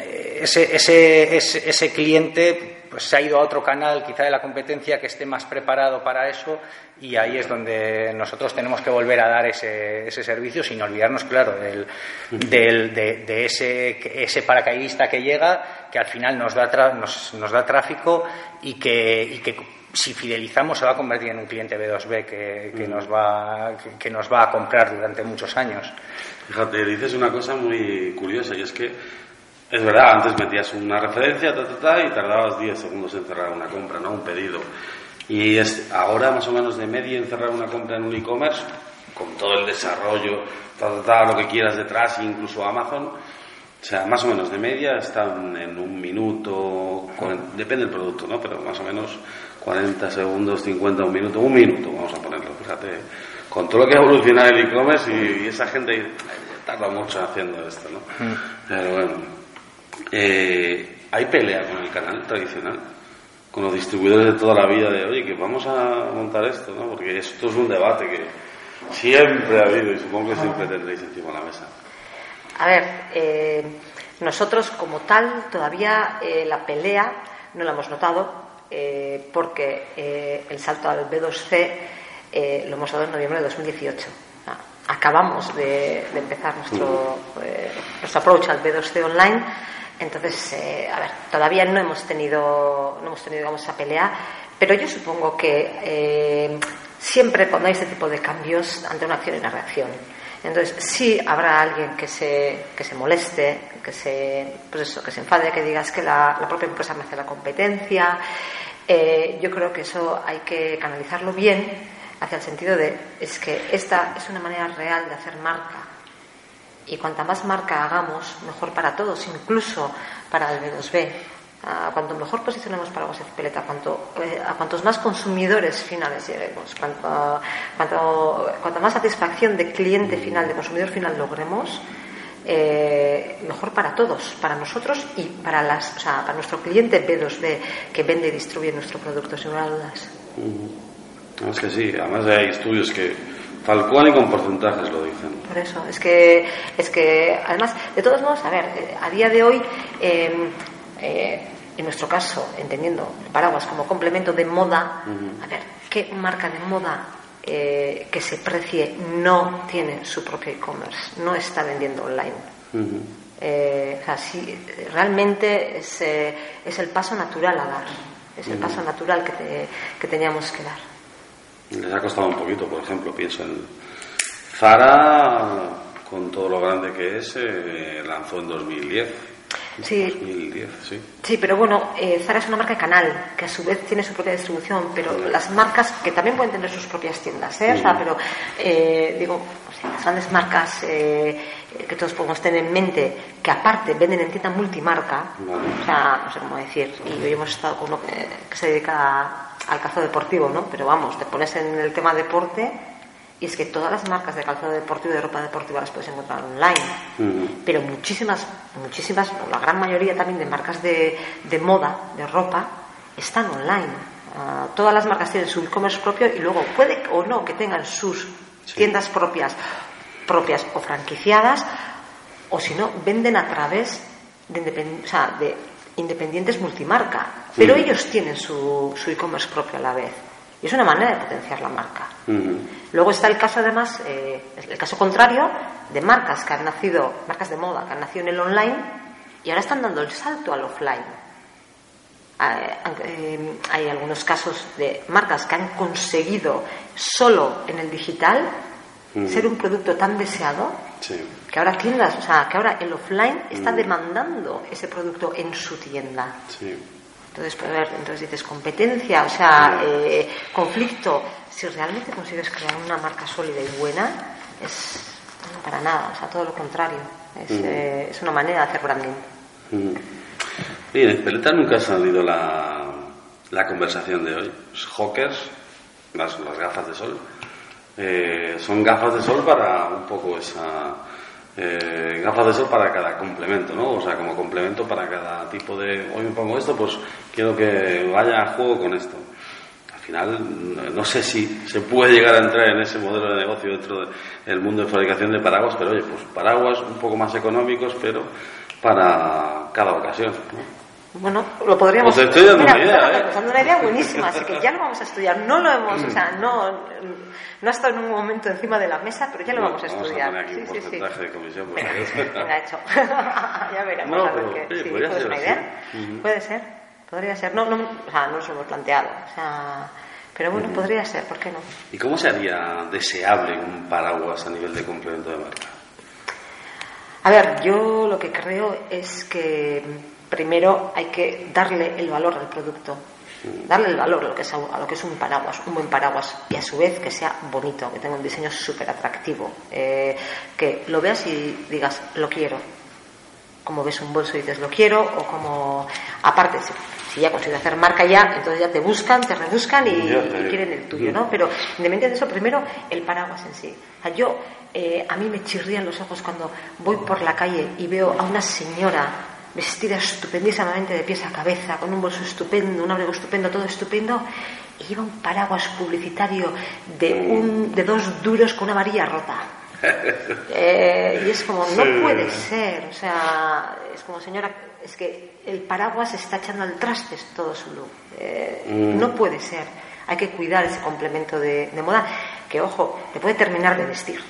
[SPEAKER 4] eh, ese, ese, ese, ese cliente pues se ha ido a otro canal, quizá de la competencia, que esté más preparado para eso y ahí es donde nosotros tenemos que volver a dar ese, ese servicio sin olvidarnos, claro, del, del- de, de ese, ese paracaidista que llega, que al final nos da, tra- nos, nos da tráfico y que, y que si fidelizamos se va a convertir en un cliente B2B que, que nos va, que, que nos va a comprar durante muchos años.
[SPEAKER 2] Fíjate, dices una cosa muy curiosa y es que es verdad, antes metías una referencia ta, ta, ta, y tardabas 10 segundos en cerrar una compra, ¿no? Un pedido. Y es ahora más o menos de media en cerrar una compra en un e-commerce, con todo el desarrollo, ta, ta, ta, lo que quieras detrás, incluso Amazon. O sea, más o menos de media están en un minuto, depende del producto, ¿no? Pero más o menos 40 segundos, 50, un minuto, un minuto, vamos a ponerlo, fíjate. Con todo lo que ha evolucionado el e-commerce y, y esa gente tarda mucho haciendo esto, ¿no? Pero bueno, eh, hay pelea con el canal tradicional, con los distribuidores de toda la vida de, oye, que vamos a montar esto, ¿no? Porque esto es un debate que siempre ha habido y supongo que siempre tendréis encima de la mesa.
[SPEAKER 3] A ver, eh, nosotros como tal todavía eh, la pelea no la hemos notado eh, porque eh, el salto al B2C eh, lo hemos dado en noviembre de 2018. Ah, Acabamos de, de empezar nuestro, eh, nuestro approach al B2C online. Entonces, eh, a ver, todavía no hemos tenido, no hemos tenido digamos, esa pelea, pero yo supongo que eh, siempre cuando hay este tipo de cambios, ante una acción y una reacción. Entonces, sí habrá alguien que se, que se moleste, que se, pues eso, que se enfade, que diga es que la, la propia empresa me hace la competencia. Eh, yo creo que eso hay que canalizarlo bien hacia el sentido de es que esta es una manera real de hacer marca. Y cuanta más marca hagamos, mejor para todos, incluso para el B2B. Ah, cuanto mejor posicionemos para WhatsApp Peleta, cuanto, eh, a cuantos más consumidores finales lleguemos, cuanto, cuanto, cuanta más satisfacción de cliente final, de consumidor final logremos, eh, mejor para todos, para nosotros y para, las, o sea, para nuestro cliente B2B que vende y distribuye nuestro producto, sin lugar a dudas.
[SPEAKER 2] No, es que sí, además hay estudios que tal cual y con porcentajes lo dicen.
[SPEAKER 3] Por eso, es que, es que además, de todos modos, a ver, eh, a día de hoy, eh, eh, en nuestro caso, entendiendo el paraguas como complemento de moda, a ver, ¿qué marca de moda eh, que se precie no tiene su propio e-commerce, no está vendiendo online? Eh, o sea, sí, realmente es, eh, es el paso natural a dar, es el paso natural que, te- que teníamos que dar.
[SPEAKER 2] Les ha costado un poquito, por ejemplo, pienso en Zara, con todo lo grande que es, eh, lanzó en 2010.
[SPEAKER 3] Sí.
[SPEAKER 2] 2010, sí.
[SPEAKER 3] Sí, pero bueno, eh, Zara es una marca de canal que a su vez tiene su propia distribución, pero las marcas que también pueden tener sus propias tiendas, ¿eh? O sea, pero eh, digo, o sea, las grandes marcas eh, que todos podemos tener en mente, que aparte venden en tienda multimarca, o sea, no sé cómo decir, y hoy hemos estado con uno que, que se dedica al calzado deportivo, ¿no? Pero vamos, te pones en el tema deporte y es que todas las marcas de calzado deportivo y de ropa deportiva las puedes encontrar online. Pero muchísimas, muchísimas, o la gran mayoría también de marcas de, de moda, de ropa, están online. Ah, todas las marcas tienen su e-commerce propio y luego puede o no que tengan sus tiendas propias, propias o franquiciadas, o si no, venden a través de, independ- o sea, de independientes multimarca, pero ellos tienen su, su e-commerce propio a la vez. Y es una manera de potenciar la marca. Luego está el caso, además, eh, el caso contrario de marcas que han nacido, marcas de moda que han nacido en el online y ahora están dando el salto al offline. Ah, eh, hay algunos casos de marcas que han conseguido solo en el digital
[SPEAKER 2] Ujú.
[SPEAKER 3] ser un producto tan deseado
[SPEAKER 2] Sí.
[SPEAKER 3] que ahora tiendas, o sea, que ahora el offline está demandando ese producto en su tienda.
[SPEAKER 2] Sí.
[SPEAKER 3] Entonces, pues, a ver, entonces dices competencia, o sea, eh, conflicto. Si realmente consigues crear una marca sólida y buena, es no, para nada, o sea, todo lo contrario. Es, eh, es una manera de hacer branding.
[SPEAKER 2] Oye, en Peleta nunca ha salido la, la conversación de hoy. Hawkers, las, las gafas de sol, eh, son gafas de sol para un poco esa, eh, gafas de sol para cada complemento, ¿no? O sea, como complemento para cada tipo de. Hoy me pongo esto, pues quiero que vaya a juego con esto. Al final, no sé si se puede llegar a entrar en ese modelo de negocio dentro del mundo de fabricación de paraguas, pero oye, pues paraguas un poco más económicos, pero para cada ocasión. ¿no?
[SPEAKER 3] Bueno, lo podríamos...
[SPEAKER 2] Pues estoy dando una idea, ¿eh?
[SPEAKER 3] dando una idea buenísima, así que ya lo vamos a estudiar. No lo hemos, o sea, no, no ha estado en un momento encima de la mesa, pero ya lo vamos a
[SPEAKER 2] Vamos a
[SPEAKER 3] estudiar.
[SPEAKER 2] poner aquí un
[SPEAKER 3] Sí, sí, sí.
[SPEAKER 2] porcentaje de comisión. porque
[SPEAKER 3] Venga, hecho. ya veremos
[SPEAKER 2] No,
[SPEAKER 3] a ver
[SPEAKER 2] pero,
[SPEAKER 3] qué. sí,
[SPEAKER 2] podría
[SPEAKER 3] ¿puede
[SPEAKER 2] ser
[SPEAKER 3] una idea?
[SPEAKER 2] Ujú.
[SPEAKER 3] Puede ser, podría ser. No, no, o sea, no nos lo hemos planteado. O sea, pero bueno, podría ser, ¿por qué no?
[SPEAKER 2] ¿Y cómo se haría deseable un paraguas a nivel de complemento de marca?
[SPEAKER 3] A ver, yo lo que creo es que primero hay que darle el valor al producto, darle el valor a lo que es, a lo que es un paraguas, un buen paraguas, y a su vez que sea bonito, que tenga un diseño súper atractivo, eh, que lo veas y digas, lo quiero. Como ves un bolso y dices, lo quiero, o como, aparte, si, si ya consigues hacer marca ya, entonces ya te buscan, te rebuscan y,
[SPEAKER 2] Ya te-
[SPEAKER 3] y quieren el tuyo, ¿no? Pero independientemente de eso, primero el paraguas en sí. O sea, yo, eh, a mí me chirrían los ojos cuando voy por la calle y veo a una señora vestida estupendísimamente de pies a cabeza, con un bolso estupendo, un abrigo estupendo, todo estupendo, y lleva un paraguas publicitario de, un, de dos duros con una varilla rota. Eh, y es como, no puede ser, o sea, es como, señora, es que el paraguas está echando al traste todo su look. Eh,
[SPEAKER 2] Mm.
[SPEAKER 3] No puede ser. Hay que cuidar ese complemento de, de moda que, ojo, te puede terminar de vestir,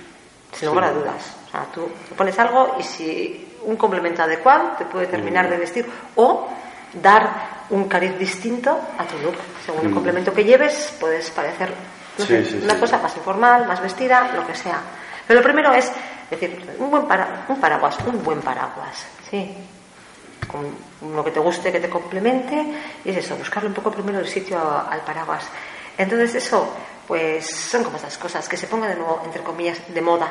[SPEAKER 3] sin lugar a dudas. O sea, tú te pones algo y si un complemento adecuado te puede terminar
[SPEAKER 2] Mm.
[SPEAKER 3] de vestir o dar un cariz distinto a tu look. Según el
[SPEAKER 2] Mm.
[SPEAKER 3] complemento que lleves, puedes parecer no
[SPEAKER 2] Sí,
[SPEAKER 3] sé,
[SPEAKER 2] sí,
[SPEAKER 3] una
[SPEAKER 2] sí.
[SPEAKER 3] cosa más informal, más vestida, lo que sea. Pero lo primero es decir, un buen para- un paraguas, un buen paraguas, sí. Con uno que te guste, que te complemente, y es eso, buscarle un poco primero el sitio al paraguas. Entonces eso, pues son como esas cosas, que se ponga de nuevo, entre comillas, de moda,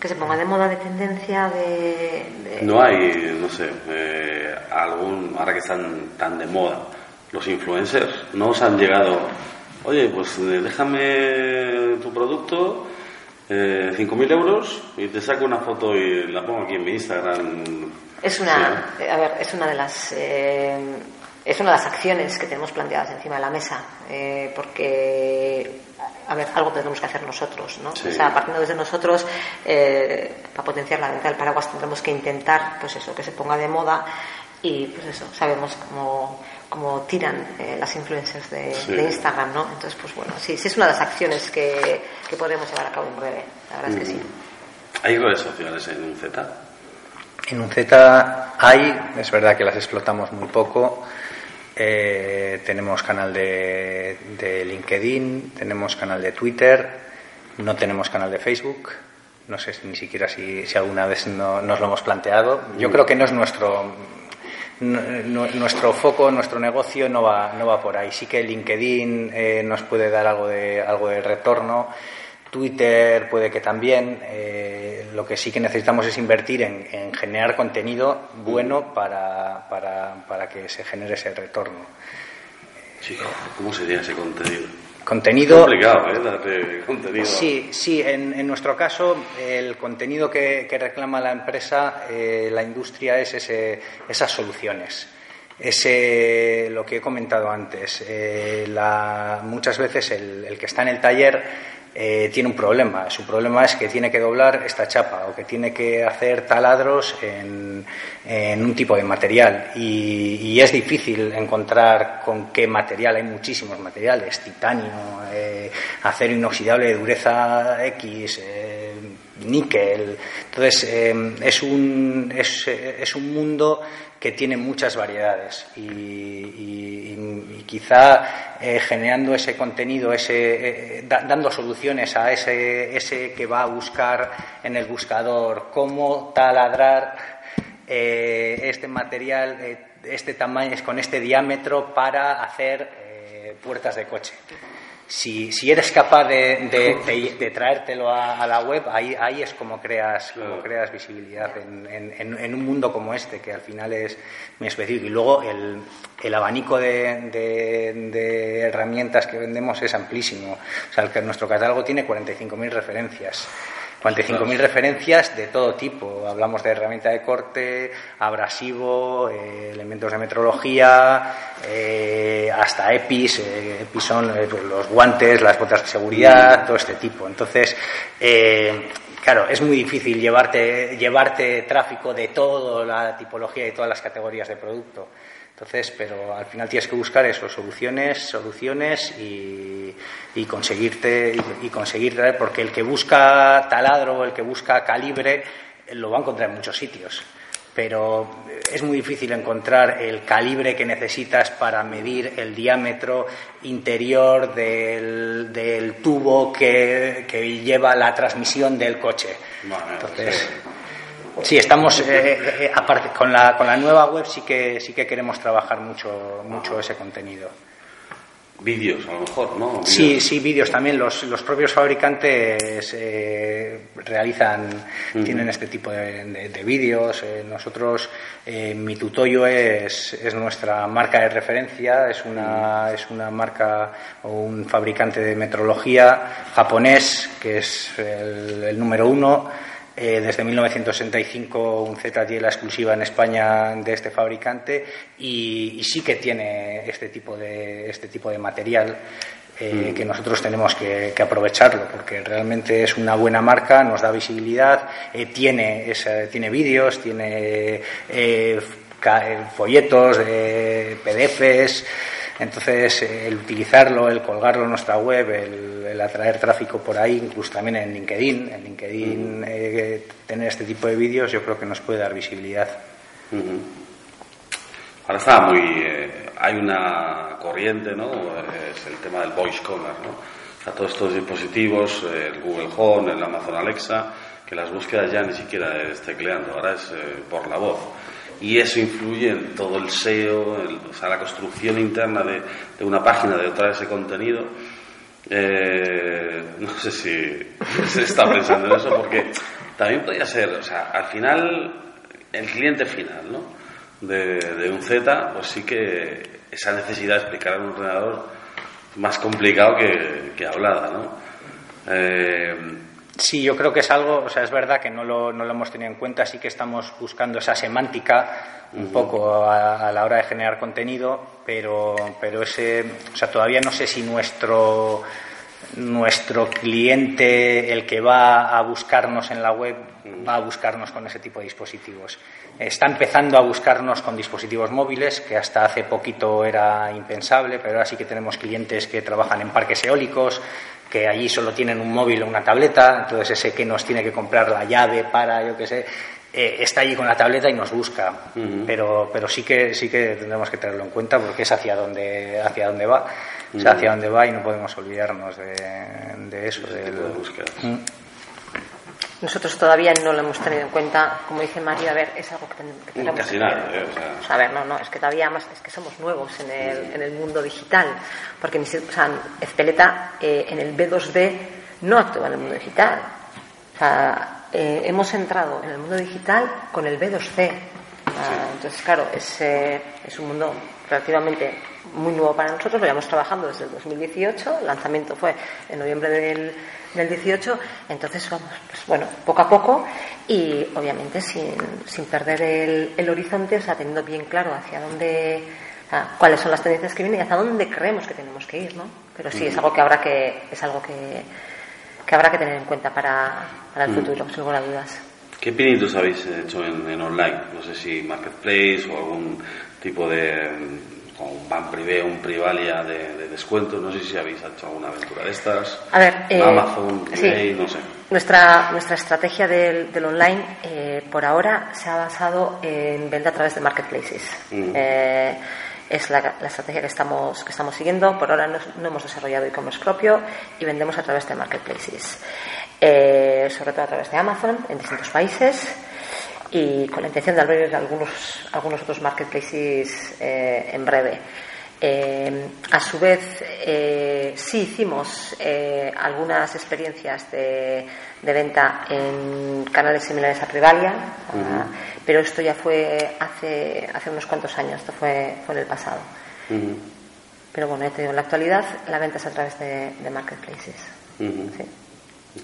[SPEAKER 3] Que se ponga de moda, de tendencia, de... de-
[SPEAKER 2] No hay, no sé, eh, algún, ahora que están tan de moda, los influencers, ¿no os han llegado, oye, pues eh, déjame tu producto, eh, 5.000 euros, y te saco una foto y la pongo aquí en mi Instagram?
[SPEAKER 3] Es una, eh, a ver, es una de las eh, es una de las acciones que tenemos planteadas encima de la mesa, eh, porque a ver, algo tenemos que hacer nosotros, ¿no?
[SPEAKER 2] Sí.
[SPEAKER 3] O sea, partiendo desde nosotros, eh, para potenciar la venta del paraguas tendremos que intentar, pues eso, que se ponga de moda y, pues eso, sabemos cómo, cómo tiran eh, las influencers de,
[SPEAKER 2] Sí.
[SPEAKER 3] de Instagram, ¿no? Entonces, pues bueno, sí, sí es una de las acciones que, que podremos llevar a cabo en breve, la verdad es que sí.
[SPEAKER 2] ¿Hay redes sociales en un Z?
[SPEAKER 4] En un Z hay, es verdad que las explotamos muy poco. Eh, tenemos canal de, de LinkedIn, tenemos canal de Twitter, no tenemos canal de Facebook. No sé ni siquiera si, si alguna vez no- nos lo hemos planteado. Yo creo que no es nuestro nu- nu- nuestro foco, nuestro negocio no va, no va por ahí. Sí que LinkedIn eh, nos puede dar algo de, algo de retorno. Twitter puede que también. Eh, lo que sí que necesitamos es invertir en, en generar contenido bueno para, para, para que se genere ese retorno.
[SPEAKER 2] Chico, ¿cómo sería ese contenido? Es
[SPEAKER 4] Contenido.
[SPEAKER 2] complicado, ¿eh? Darte contenido.
[SPEAKER 4] Sí, sí, en, en nuestro caso el contenido que, que reclama la empresa, eh, la industria, es ese, esas soluciones. Ese, lo que he comentado antes, eh, la- muchas veces el, el que está en el taller eh, tiene un problema. Su problema es que tiene que doblar esta chapa o que tiene que hacer taladros en, en un tipo de material. Y, es difícil encontrar con qué material. Hay muchísimos materiales, titanio, eh, acero inoxidable de dureza X, eh, níquel. Entonces, eh, es, un, es, es un mundo que tiene muchas variedades y, quizá generando ese contenido, ese, da- dando soluciones a ese, ese que va a buscar en el buscador cómo taladrar eh, este material, eh, este tamaño, con este diámetro para hacer eh, puertas de coche. Si, si eres capaz de, de- de- de traértelo a, a la web, ahí, ahí es como creas, como creas visibilidad en, en- un mundo como este, que al final es muy específico. Y luego el, el abanico de, herramientas que vendemos es amplísimo. O sea, el nuestro catálogo tiene 45.000 referencias. 45.000 referencias de todo tipo. Hablamos de herramienta de corte, abrasivo, eh, elementos de metrología, eh, hasta EPIs. Eh, EPIs son pues, los guantes, las botas de seguridad, todo este tipo. Entonces, claro, es muy difícil llevarte, llevarte tráfico de toda la tipología y todas las categorías de producto. Entonces, pero al final tienes que buscar eso, soluciones, soluciones y, conseguirte y, conseguir porque el que busca taladro, el que busca calibre, lo va a encontrar en muchos sitios. Pero es muy difícil encontrar el calibre que necesitas para medir el diámetro interior del, tubo que, lleva la transmisión del coche. Entonces, Sí, estamos, eh, eh, aparte, con la, con la nueva web sí que, sí que queremos trabajar mucho, mucho ese contenido.
[SPEAKER 2] Vídeos, a lo mejor, ¿no?
[SPEAKER 4] Sí, sí, vídeos también. Los, los propios fabricantes eh, realizan, tienen este tipo de, vídeos. nosotros, mi tutoyo es, es nuestra marca de referencia, es una, es una marca o un fabricante de metrología japonés que es el, el número uno eh, desde 1965 un ZTE la exclusiva en España de este fabricante y, sí que tiene este tipo de, este tipo de material eh, mm. que nosotros tenemos que, aprovecharlo porque realmente es una buena marca, nos da visibilidad, eh, tiene, tiene vídeos, tiene folletos, PDFs. Entonces, el utilizarlo, el colgarlo en nuestra web, el, atraer tráfico por ahí, incluso también en LinkedIn, en LinkedIn eh, tener este tipo de vídeos, yo creo que nos puede dar visibilidad.
[SPEAKER 2] Ahora está muy. Eh, hay una corriente, ¿no? Es el tema del voice commerce, ¿no? O sea, todos estos dispositivos, el Google Home, el Amazon Alexa, que las búsquedas ya ni siquiera es tecleando, ahora es eh, por la voz y eso influye en todo el SEO, o sea, la construcción interna de, de, una página, de otra ese contenido. Eh, no sé si se está pensando en eso, porque también podría ser, o sea, al final, el cliente final, ¿no? De, de un Z, pues sí que esa necesidad de explicar a un ordenador más complicado que, que hablada, ¿no? Eh,
[SPEAKER 4] Sí, yo creo que es algo, o sea, es verdad que no lo, no lo hemos tenido en cuenta, sí que estamos buscando esa semántica un poco a, la hora de generar contenido, pero, pero ese, o sea, todavía no sé si nuestro, nuestro cliente, el que va a buscarnos en la web, va a buscarnos con ese tipo de dispositivos. Está empezando a buscarnos con dispositivos móviles, que hasta hace poquito era impensable, pero ahora sí que tenemos clientes que trabajan en parques eólicos, que allí solo tienen un móvil o una tableta, entonces ese que nos tiene que comprar la llave para, yo qué sé, eh, está allí con la tableta y nos busca. pero, pero sí que sí que tendremos que tenerlo en cuenta porque es hacia dónde, hacia dónde va. hacia dónde va y no podemos olvidarnos de, de eso. De.
[SPEAKER 3] Nosotros todavía no lo hemos tenido en cuenta, como dice María, a ver, es algo que, tenemos
[SPEAKER 2] que nada, eh,
[SPEAKER 3] a ver, no, no, es que todavía más, es que somos nuevos en el, en el mundo digital, porque o sea, Ezpeleta eh, en el B2B no actúa en el mundo digital. O sea, eh, hemos entrado en el mundo digital con el B2C. entonces, claro, es, es un mundo relativamente muy nuevo para nosotros, lo llevamos trabajando desde el 2018, el lanzamiento fue en noviembre del, del 18, entonces vamos, pues bueno, poco a poco y obviamente sin, sin perder el, el, horizonte, o sea, teniendo bien claro hacia dónde, cuáles son las tendencias que vienen y hacia dónde creemos que tenemos que ir, ¿no? Pero sí, es algo que habrá que, es algo que, que habrá que tener en cuenta para, para el futuro, sin lugar a dudas.
[SPEAKER 2] ¿Qué pinitos habéis hecho en, en online? No sé si Marketplace o algún tipo de con un ban privé un privalia de, de descuento. No sé si habéis hecho alguna aventura de estas.
[SPEAKER 3] A ver, eh,
[SPEAKER 2] Amazon, eBay, no sé.
[SPEAKER 3] Nuestra, nuestra estrategia del, del online eh, por ahora se ha basado en venta a través de marketplaces. Mm. Eh, es la, la, estrategia que estamos, que estamos siguiendo. Por ahora no, no hemos desarrollado e-commerce propio y vendemos a través de marketplaces. sobre todo a través de Amazon en distintos países y con la intención de abrir algunos, algunos otros marketplaces eh, en breve. Eh, a su vez, eh, sí hicimos algunas experiencias de, de, venta en canales similares a Privalia, ah, pero esto ya fue hace, hace unos cuantos años, esto fue, fue en el pasado. Pero bueno, en la actualidad la venta es a través de, de marketplaces.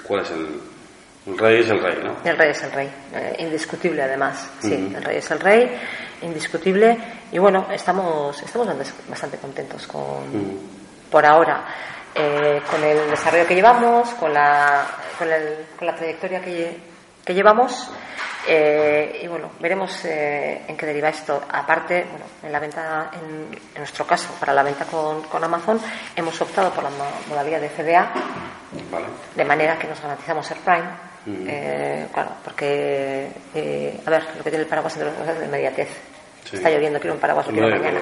[SPEAKER 2] ¿Cuál es el, El rey es el rey, ¿no?
[SPEAKER 3] El rey es el rey, eh, indiscutible además. Sí, el rey es el rey, indiscutible. Y bueno, estamos, estamos bastante contentos con, por ahora, eh, con el desarrollo que llevamos, con la, con, el, con la trayectoria que, que llevamos. Eh, y bueno, veremos eh, en qué deriva esto. Aparte, bueno, en la venta, en, en nuestro caso, para la venta con, con, Amazon, hemos optado por la modalidad de FBA,
[SPEAKER 2] vale.
[SPEAKER 3] de manera que nos garantizamos ser Prime. Mm. Eh, claro, porque, eh, a ver, lo que tiene el paraguas entre los es de inmediatez. Sí. Está lloviendo, quiero un paraguas, lo quiero mañana.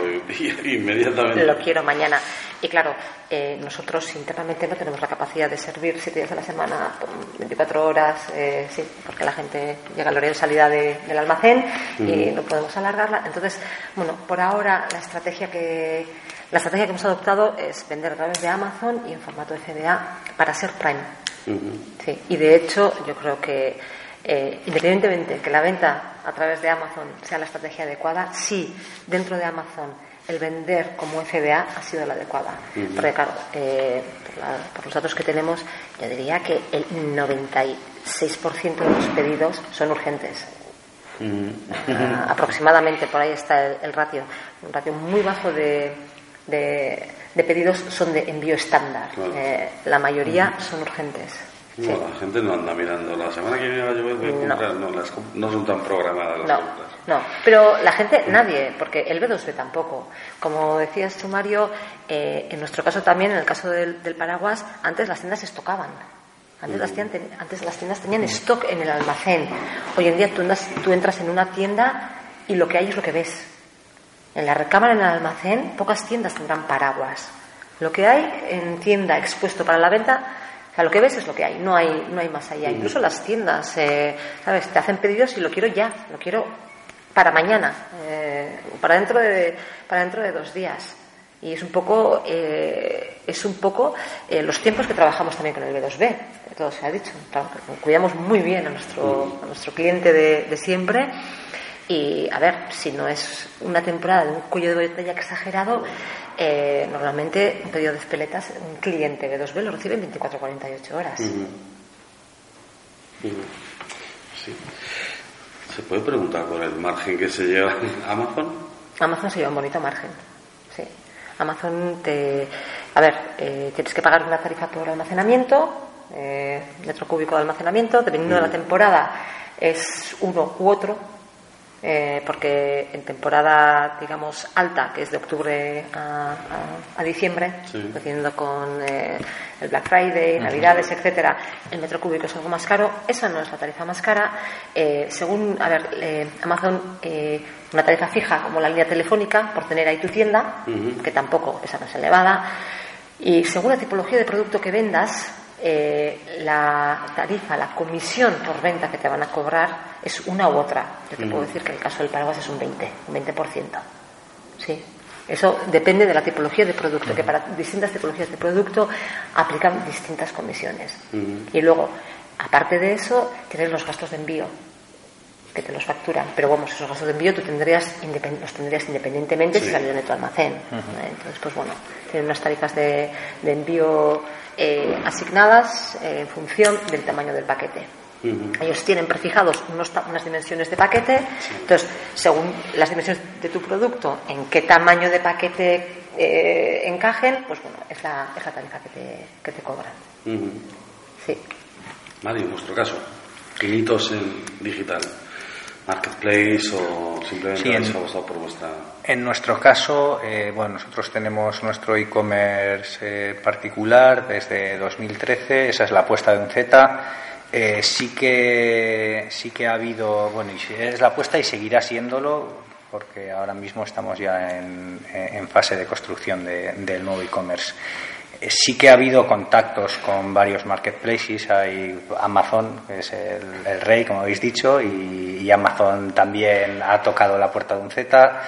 [SPEAKER 2] Inmediatamente.
[SPEAKER 3] Lo quiero mañana. Y claro, eh, nosotros internamente no tenemos la capacidad de servir siete días a la semana, por 24 horas, eh, sí, porque la gente llega al horario de salida de, del almacén y no podemos alargarla. Entonces, bueno, por ahora la estrategia que la estrategia que hemos adoptado es vender a través de Amazon y en formato FBA para ser Prime. Sí, y de hecho yo creo que eh, independientemente que la venta a través de Amazon sea la estrategia adecuada, sí, dentro de Amazon el vender como FBA ha sido la adecuada. Porque claro, eh, por, la, por, los datos que tenemos, yo diría que el 96% de los pedidos son urgentes. Uh, aproximadamente por ahí está el, el, ratio, un ratio muy bajo de, de, de pedidos son de envío estándar.
[SPEAKER 2] Claro.
[SPEAKER 3] Eh, la mayoría son urgentes.
[SPEAKER 2] No, sí. la gente no anda mirando. La semana que viene va a llover, voy a comprar. No, las, no son tan programadas las
[SPEAKER 3] no,
[SPEAKER 2] compras.
[SPEAKER 3] No, pero la gente, nadie, porque el B2B tampoco. Como decías tú, Mario, eh, en nuestro caso también, en el caso del, del paraguas, antes las tiendas estocaban. Antes, las tiendas, antes las tiendas tenían stock en el almacén. Hoy en día tú, andas, tú entras en una tienda y lo que hay es lo que ves. En la recámara, en el almacén, pocas tiendas tendrán paraguas. Lo que hay en tienda expuesto para la venta, o sea, lo que ves es lo que hay, no hay, no hay más allá. Incluso las tiendas, eh, ¿sabes? Te hacen pedidos y lo quiero ya, lo quiero para mañana, eh, para dentro de, para dentro de dos días. Y es un poco, eh, es un poco eh, los tiempos que trabajamos también con el B2B, todo se ha dicho. Cuidamos muy bien a nuestro, a nuestro cliente de siempre. Y a ver, si no es una temporada de un cuello de botella exagerado, eh, normalmente un pedido de espeletas, un cliente de 2B lo recibe en 24 o 48 horas.
[SPEAKER 2] Uh -huh. Uh -huh. Sí. ¿Se puede preguntar por el margen que se lleva Amazon?
[SPEAKER 3] Amazon se lleva un bonito margen. Sí. Amazon te. A ver, eh, tienes que pagar una tarifa por almacenamiento, eh, metro cúbico de almacenamiento, dependiendo uh -huh. de la temporada, es uno u otro eh, porque en temporada, digamos, alta, que es de octubre a, a, a diciembre,
[SPEAKER 2] sí.
[SPEAKER 3] coincidiendo con eh, el Black Friday, Navidades, uh -huh. etcétera, el metro cúbico es algo más caro. Esa no es la tarifa más cara. Eh, según, a ver, eh, Amazon, una tarifa fija como la línea telefónica, por tener ahí tu tienda, uh -huh. que tampoco esa no es elevada. Y según la tipología de producto que vendas, eh, la tarifa, la comisión por venta que te van a cobrar es una u otra. Yo te mm. puedo decir que el caso del paraguas es un 20, un 20%. Sí. Eso depende de la tipología de producto, mm. que para distintas tipologías de producto aplican distintas comisiones.
[SPEAKER 2] Mm.
[SPEAKER 3] Y luego, aparte de eso, tienes los gastos de envío que te los facturan. Pero vamos, esos gastos de envío tú tendrías los tendrías independientemente sí. si salieron de tu almacén.
[SPEAKER 2] -huh.
[SPEAKER 3] Entonces, pues bueno, tienen unas tarifas de, de envío eh, asignadas eh, en función del tamaño del paquete.
[SPEAKER 2] Uh -huh.
[SPEAKER 3] Ellos tienen prefijados unos, unas dimensiones de paquete,
[SPEAKER 2] sí.
[SPEAKER 3] entonces, según las dimensiones de tu producto, en qué tamaño de paquete eh, encajen, pues bueno, es la, es la tarifa que te, que te cobran.
[SPEAKER 2] Uh -huh.
[SPEAKER 3] Sí.
[SPEAKER 2] Mario, en nuestro caso, pinitos en digital marketplace o simplemente
[SPEAKER 4] sí,
[SPEAKER 2] habéis apostado por vuestra
[SPEAKER 4] en nuestro caso eh, bueno nosotros tenemos nuestro e-commerce eh, particular desde 2013 esa es la apuesta de un Z. Eh, sí que sí que ha habido bueno es la apuesta y seguirá siéndolo porque ahora mismo estamos ya en, en fase de construcción de, del nuevo e-commerce sí que ha habido contactos con varios marketplaces. Hay Amazon, que es el, rey, como habéis dicho, y, Amazon también ha tocado la puerta de un Z.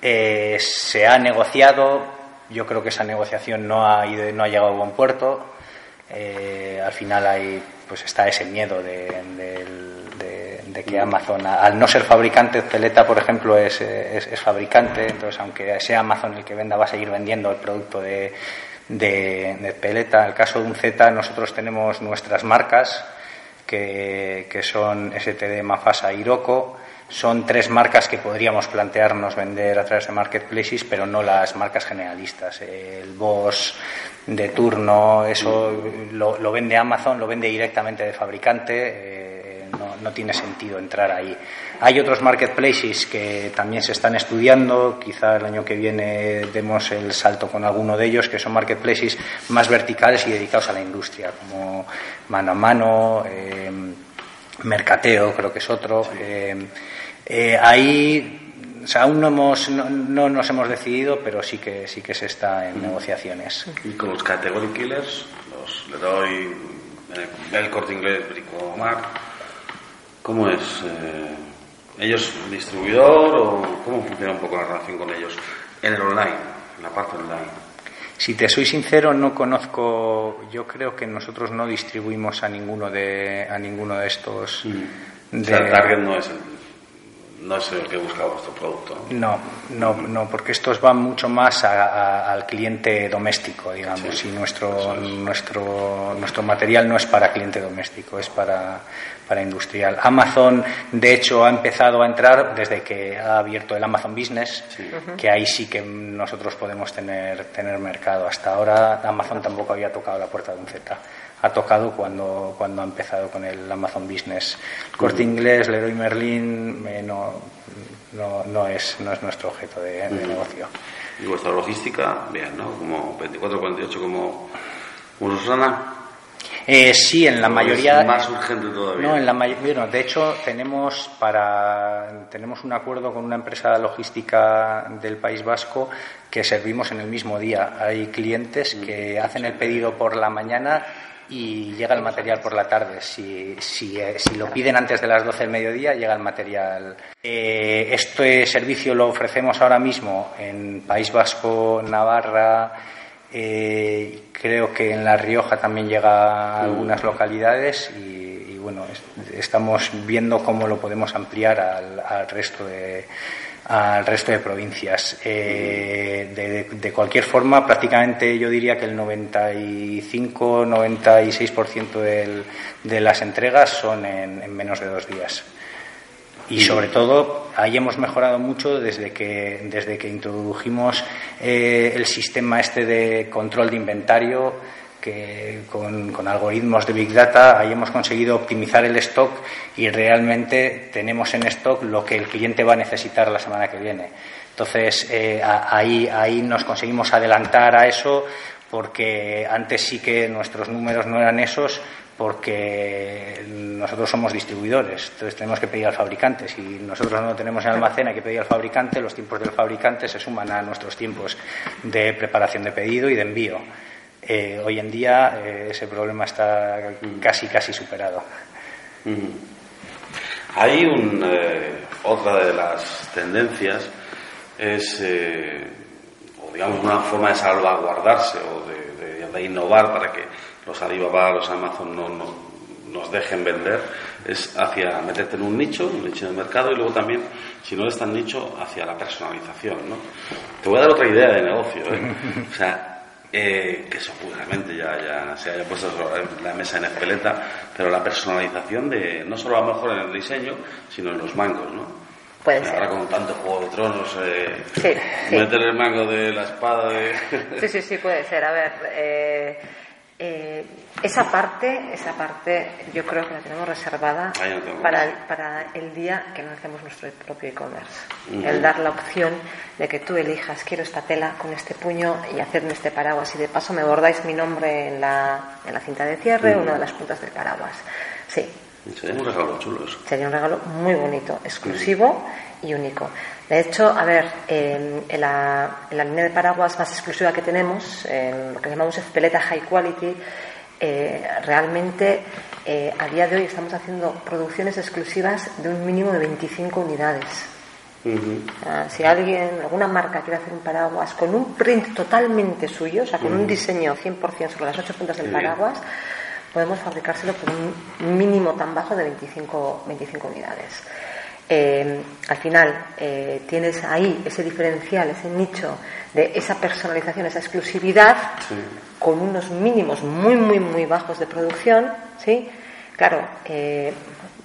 [SPEAKER 4] Eh, se ha negociado. Yo creo que esa negociación no ha, ido, no ha llegado a buen puerto. Eh, al final hay, pues está ese miedo de, que Amazon, al no ser fabricante, Celeta, por ejemplo, es, es fabricante. Entonces, aunque sea Amazon el que venda, va a seguir vendiendo el producto de de, de peleta. En el caso de un Z, nosotros tenemos nuestras marcas que, que son STD, Mafasa y Iroko. Son tres marcas que podríamos plantearnos vender a través de marketplaces, pero no las marcas generalistas. El Boss de turno, eso lo, lo vende Amazon, lo vende directamente de fabricante. eh, no, tiene sentido entrar ahí. Hay otros marketplaces que también se están estudiando, quizá el año que viene demos el salto con alguno de ellos, que son marketplaces más verticales y dedicados a la industria, como mano a mano, eh, mercateo, creo que es otro. Eh, eh, ahí o sea, aún no, hemos, no, no nos hemos decidido, pero sí que, sí que se está en negociaciones.
[SPEAKER 2] Y con los category killers, los Leroy, eh, el corte inglés, Bricomar, ¿cómo es? Eh, ¿Ellos distribuidor o cómo funciona un poco la relación con ellos? En el online, en la parte online.
[SPEAKER 4] Si te soy sincero, no conozco. Yo creo que nosotros no distribuimos a ninguno de a ninguno de estos.
[SPEAKER 2] O sea, el target no es el, no es el que busca vuestro producto.
[SPEAKER 4] No, no, no, porque estos van mucho más a- a- al cliente doméstico, digamos,
[SPEAKER 2] Sí,
[SPEAKER 4] y nuestro,
[SPEAKER 2] es.
[SPEAKER 4] nuestro, nuestro material no es para cliente doméstico, es para, para industrial. Amazon, de hecho, ha empezado a entrar desde que ha abierto el Amazon Business, que ahí sí que nosotros podemos tener, tener mercado. Hasta ahora Amazon tampoco había tocado la puerta de un Z. Ha tocado cuando, cuando ha empezado con el Amazon Business. El Corte Inglés, Leroy Merlin, eh, no, no, no, es, no es nuestro objeto de, de negocio.
[SPEAKER 2] Y vuestra logística, bien, ¿no? Como 24, 48, como como Susana.
[SPEAKER 4] Eh, sí, en la
[SPEAKER 2] ¿O es
[SPEAKER 4] mayoría.
[SPEAKER 2] más urgente todavía?
[SPEAKER 4] No, en la bueno, de hecho tenemos para tenemos un acuerdo con una empresa logística del País Vasco que servimos en el mismo día. Hay clientes que hacen el pedido por la mañana y llega el material por la tarde. Si, si, eh, si lo piden antes de las 12 del mediodía, llega el material. Eh, este servicio lo ofrecemos ahora mismo en País Vasco, Navarra, eh, creo que en La Rioja también llega a algunas localidades y, y bueno, es- estamos viendo cómo lo podemos ampliar al, al resto de al resto de provincias. Eh, de, de cualquier forma, prácticamente yo diría que el 95-96% del- de las entregas son en, en menos de dos días. Y sobre todo, ahí hemos mejorado mucho desde que, desde que introdujimos eh, el sistema este de control de inventario, que con, con algoritmos de Big Data, ahí hemos conseguido optimizar el stock y realmente tenemos en stock lo que el cliente va a necesitar la semana que viene. Entonces, eh, ahí, ahí nos conseguimos adelantar a eso porque antes sí que nuestros números no eran esos porque nosotros somos distribuidores, entonces tenemos que pedir al fabricante. Si nosotros no tenemos en almacén, hay que pedir al fabricante, los tiempos del fabricante se suman a nuestros tiempos de preparación de pedido y de envío. Eh, hoy en día eh, ese problema está casi, casi superado.
[SPEAKER 2] Ujú. Hay un, eh, otra de las tendencias es, o digamos, una forma de salvaguardarse o de innovar para que los Alibaba, los Amazon no, no- nos dejen vender, es hacia meterte en un nicho, un nicho de mercado y luego también, si no es tan nicho, hacia la personalización. ¿no? Te voy a dar otra idea de negocio. ¿eh? O sea, eh, que seguramente ya, ya se haya puesto sobre la mesa en esqueleta, pero la personalización de no solo a lo mejor en el diseño, sino en los mangos, ¿no?
[SPEAKER 3] Puede ser.
[SPEAKER 2] Ahora con tanto Juego de Tronos, eh,
[SPEAKER 3] Sí, sí.
[SPEAKER 2] meter el mango de la espada de...
[SPEAKER 3] Sí, sí, sí, puede ser. A ver, eh, eh, esa parte, esa parte yo creo que la tenemos reservada
[SPEAKER 2] tengo
[SPEAKER 3] para, el, para el día que lancemos nuestro propio e-commerce. El dar la opción de que tú elijas, quiero esta tela con este puño y hacerme este paraguas y de paso me bordáis mi nombre en la, en la cinta de cierre, una de las puntas del paraguas. Sí,
[SPEAKER 2] Sería un regalo chulo eso.
[SPEAKER 3] Sería un regalo muy bonito, exclusivo y único. De hecho, a ver, en, en la, en la línea de paraguas más exclusiva que tenemos, en lo que llamamos Espeleta High Quality, eh, realmente eh, a día de hoy estamos haciendo producciones exclusivas de un mínimo de 25 unidades. Ah, si alguien, alguna marca quiere hacer un paraguas con un print totalmente suyo, o sea, con un diseño 100% sobre las ocho puntas del paraguas, podemos fabricárselo con un mínimo tan bajo de 25, 25 unidades. Eh, al final, eh, tienes ahí ese diferencial, ese nicho de esa personalización, esa exclusividad,
[SPEAKER 2] Sí.
[SPEAKER 3] con unos mínimos muy, muy, muy bajos de producción, ¿sí? Claro, eh,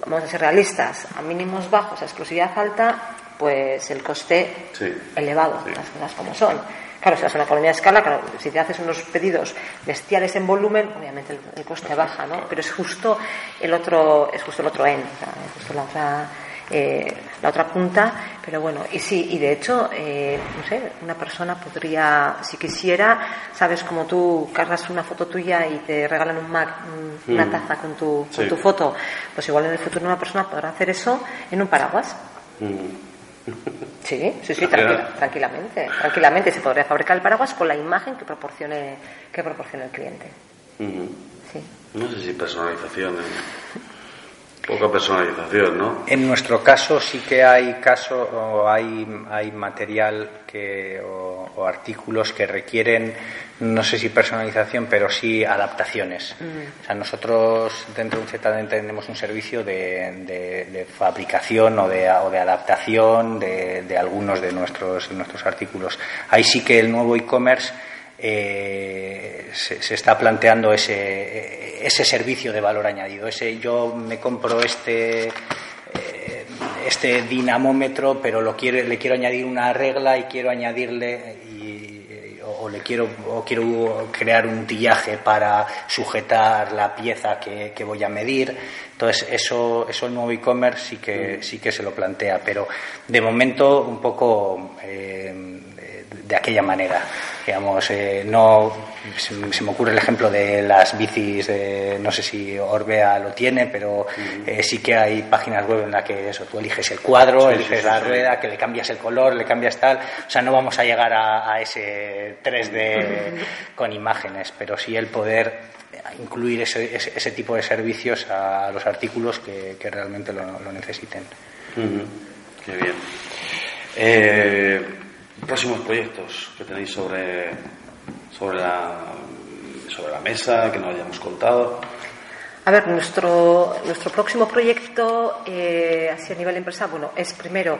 [SPEAKER 3] vamos a ser realistas, a mínimos bajos, a exclusividad alta, pues el coste
[SPEAKER 2] Sí.
[SPEAKER 3] elevado,
[SPEAKER 2] Sí.
[SPEAKER 3] las cosas como son. Claro, si vas a una economía de escala, claro, si te haces unos pedidos bestiales en volumen, obviamente el, el coste baja, ¿no? Pero es justo el otro, es justo el otro end, o sea, es justo la otra, eh, la otra punta. Pero bueno, y sí, y de hecho, eh, no sé, una persona podría, si quisiera, sabes, como tú cargas una foto tuya y te regalan un Mac, un- una
[SPEAKER 2] Mm.
[SPEAKER 3] taza con tu, con tu foto, pues igual en el futuro una persona podrá hacer eso en un paraguas.
[SPEAKER 2] Mm.
[SPEAKER 3] Sí, sí, sí,
[SPEAKER 2] Tranquila-
[SPEAKER 3] tranquila- tranquilamente. Tranquilamente se podría fabricar el paraguas con la imagen que proporcione, que proporcione el cliente.
[SPEAKER 2] Mm.
[SPEAKER 3] Sí.
[SPEAKER 2] No sé si personalización. ¿eh? Poca personalización, ¿no?
[SPEAKER 4] En nuestro caso sí que hay caso o hay, hay material que, o, o artículos que requieren, no sé si personalización, pero sí adaptaciones. O sea, nosotros dentro de un ZDN tenemos un servicio de, de- de fabricación o de, o de adaptación de, de algunos de nuestros, de nuestros artículos. Ahí sí que el nuevo e-commerce eh, se, está planteando ese, ese servicio de valor añadido. Ese yo me compro este eh, este dinamómetro, pero lo quiero, le quiero añadir una regla y quiero añadirle y, o, o le quiero o quiero crear un tillaje para sujetar la pieza que, que voy a medir. Entonces eso eso el nuevo e-commerce sí que sí que se lo plantea, pero de momento un poco eh, de aquella manera. Digamos, eh, no se, se me ocurre el ejemplo de las bicis, de, no sé si Orbea lo tiene, pero eh, sí que hay páginas web en las que eso, tú eliges el cuadro,
[SPEAKER 2] Sí,
[SPEAKER 4] eliges
[SPEAKER 2] sí,
[SPEAKER 4] la
[SPEAKER 2] sí.
[SPEAKER 4] rueda, que le cambias el color, le cambias tal. O sea, no vamos a llegar a, a ese 3D con imágenes, pero sí el poder incluir ese, ese, ese tipo de servicios a los artículos que, que realmente lo, lo necesiten.
[SPEAKER 2] Qué bien. Eh, próximos proyectos que tenéis sobre, sobre, la, sobre la mesa, que no hayamos contado.
[SPEAKER 3] A ver, nuestro, nuestro próximo proyecto, eh, así a nivel empresa, bueno, es primero,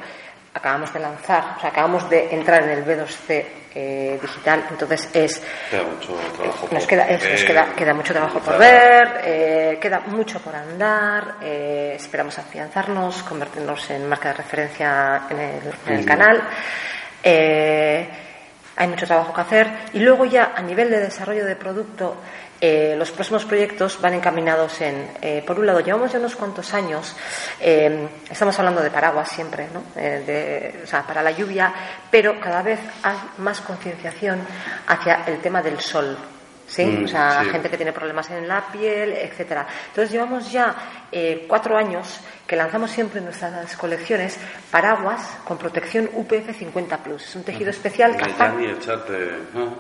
[SPEAKER 3] acabamos de lanzar, o sea, acabamos de entrar en el B2C eh, digital, entonces es
[SPEAKER 2] Queda mucho trabajo.
[SPEAKER 3] nos
[SPEAKER 2] por
[SPEAKER 3] queda, eso, nos
[SPEAKER 2] ver,
[SPEAKER 3] queda, queda mucho trabajo por ver, eh, queda mucho por andar, eh, esperamos afianzarnos, convertirnos en marca de referencia en el, en el
[SPEAKER 2] Ujú.
[SPEAKER 3] canal. Eh, hay mucho trabajo que hacer y luego ya a nivel de desarrollo de producto eh, los próximos proyectos van encaminados en, eh, por un lado, llevamos ya unos cuantos años, eh, estamos hablando de paraguas siempre, ¿no? Eh, de- o sea, para la lluvia, pero cada vez hay más concienciación hacia el tema del sol. ¿Sí?
[SPEAKER 2] Mm,
[SPEAKER 3] o sea,
[SPEAKER 2] sí.
[SPEAKER 3] gente que tiene problemas en la piel, etcétera. Entonces llevamos ya cuatro años que lanzamos siempre en nuestras colecciones paraguas con protección UPF 50 Plus. Es un tejido especial que
[SPEAKER 2] echarte.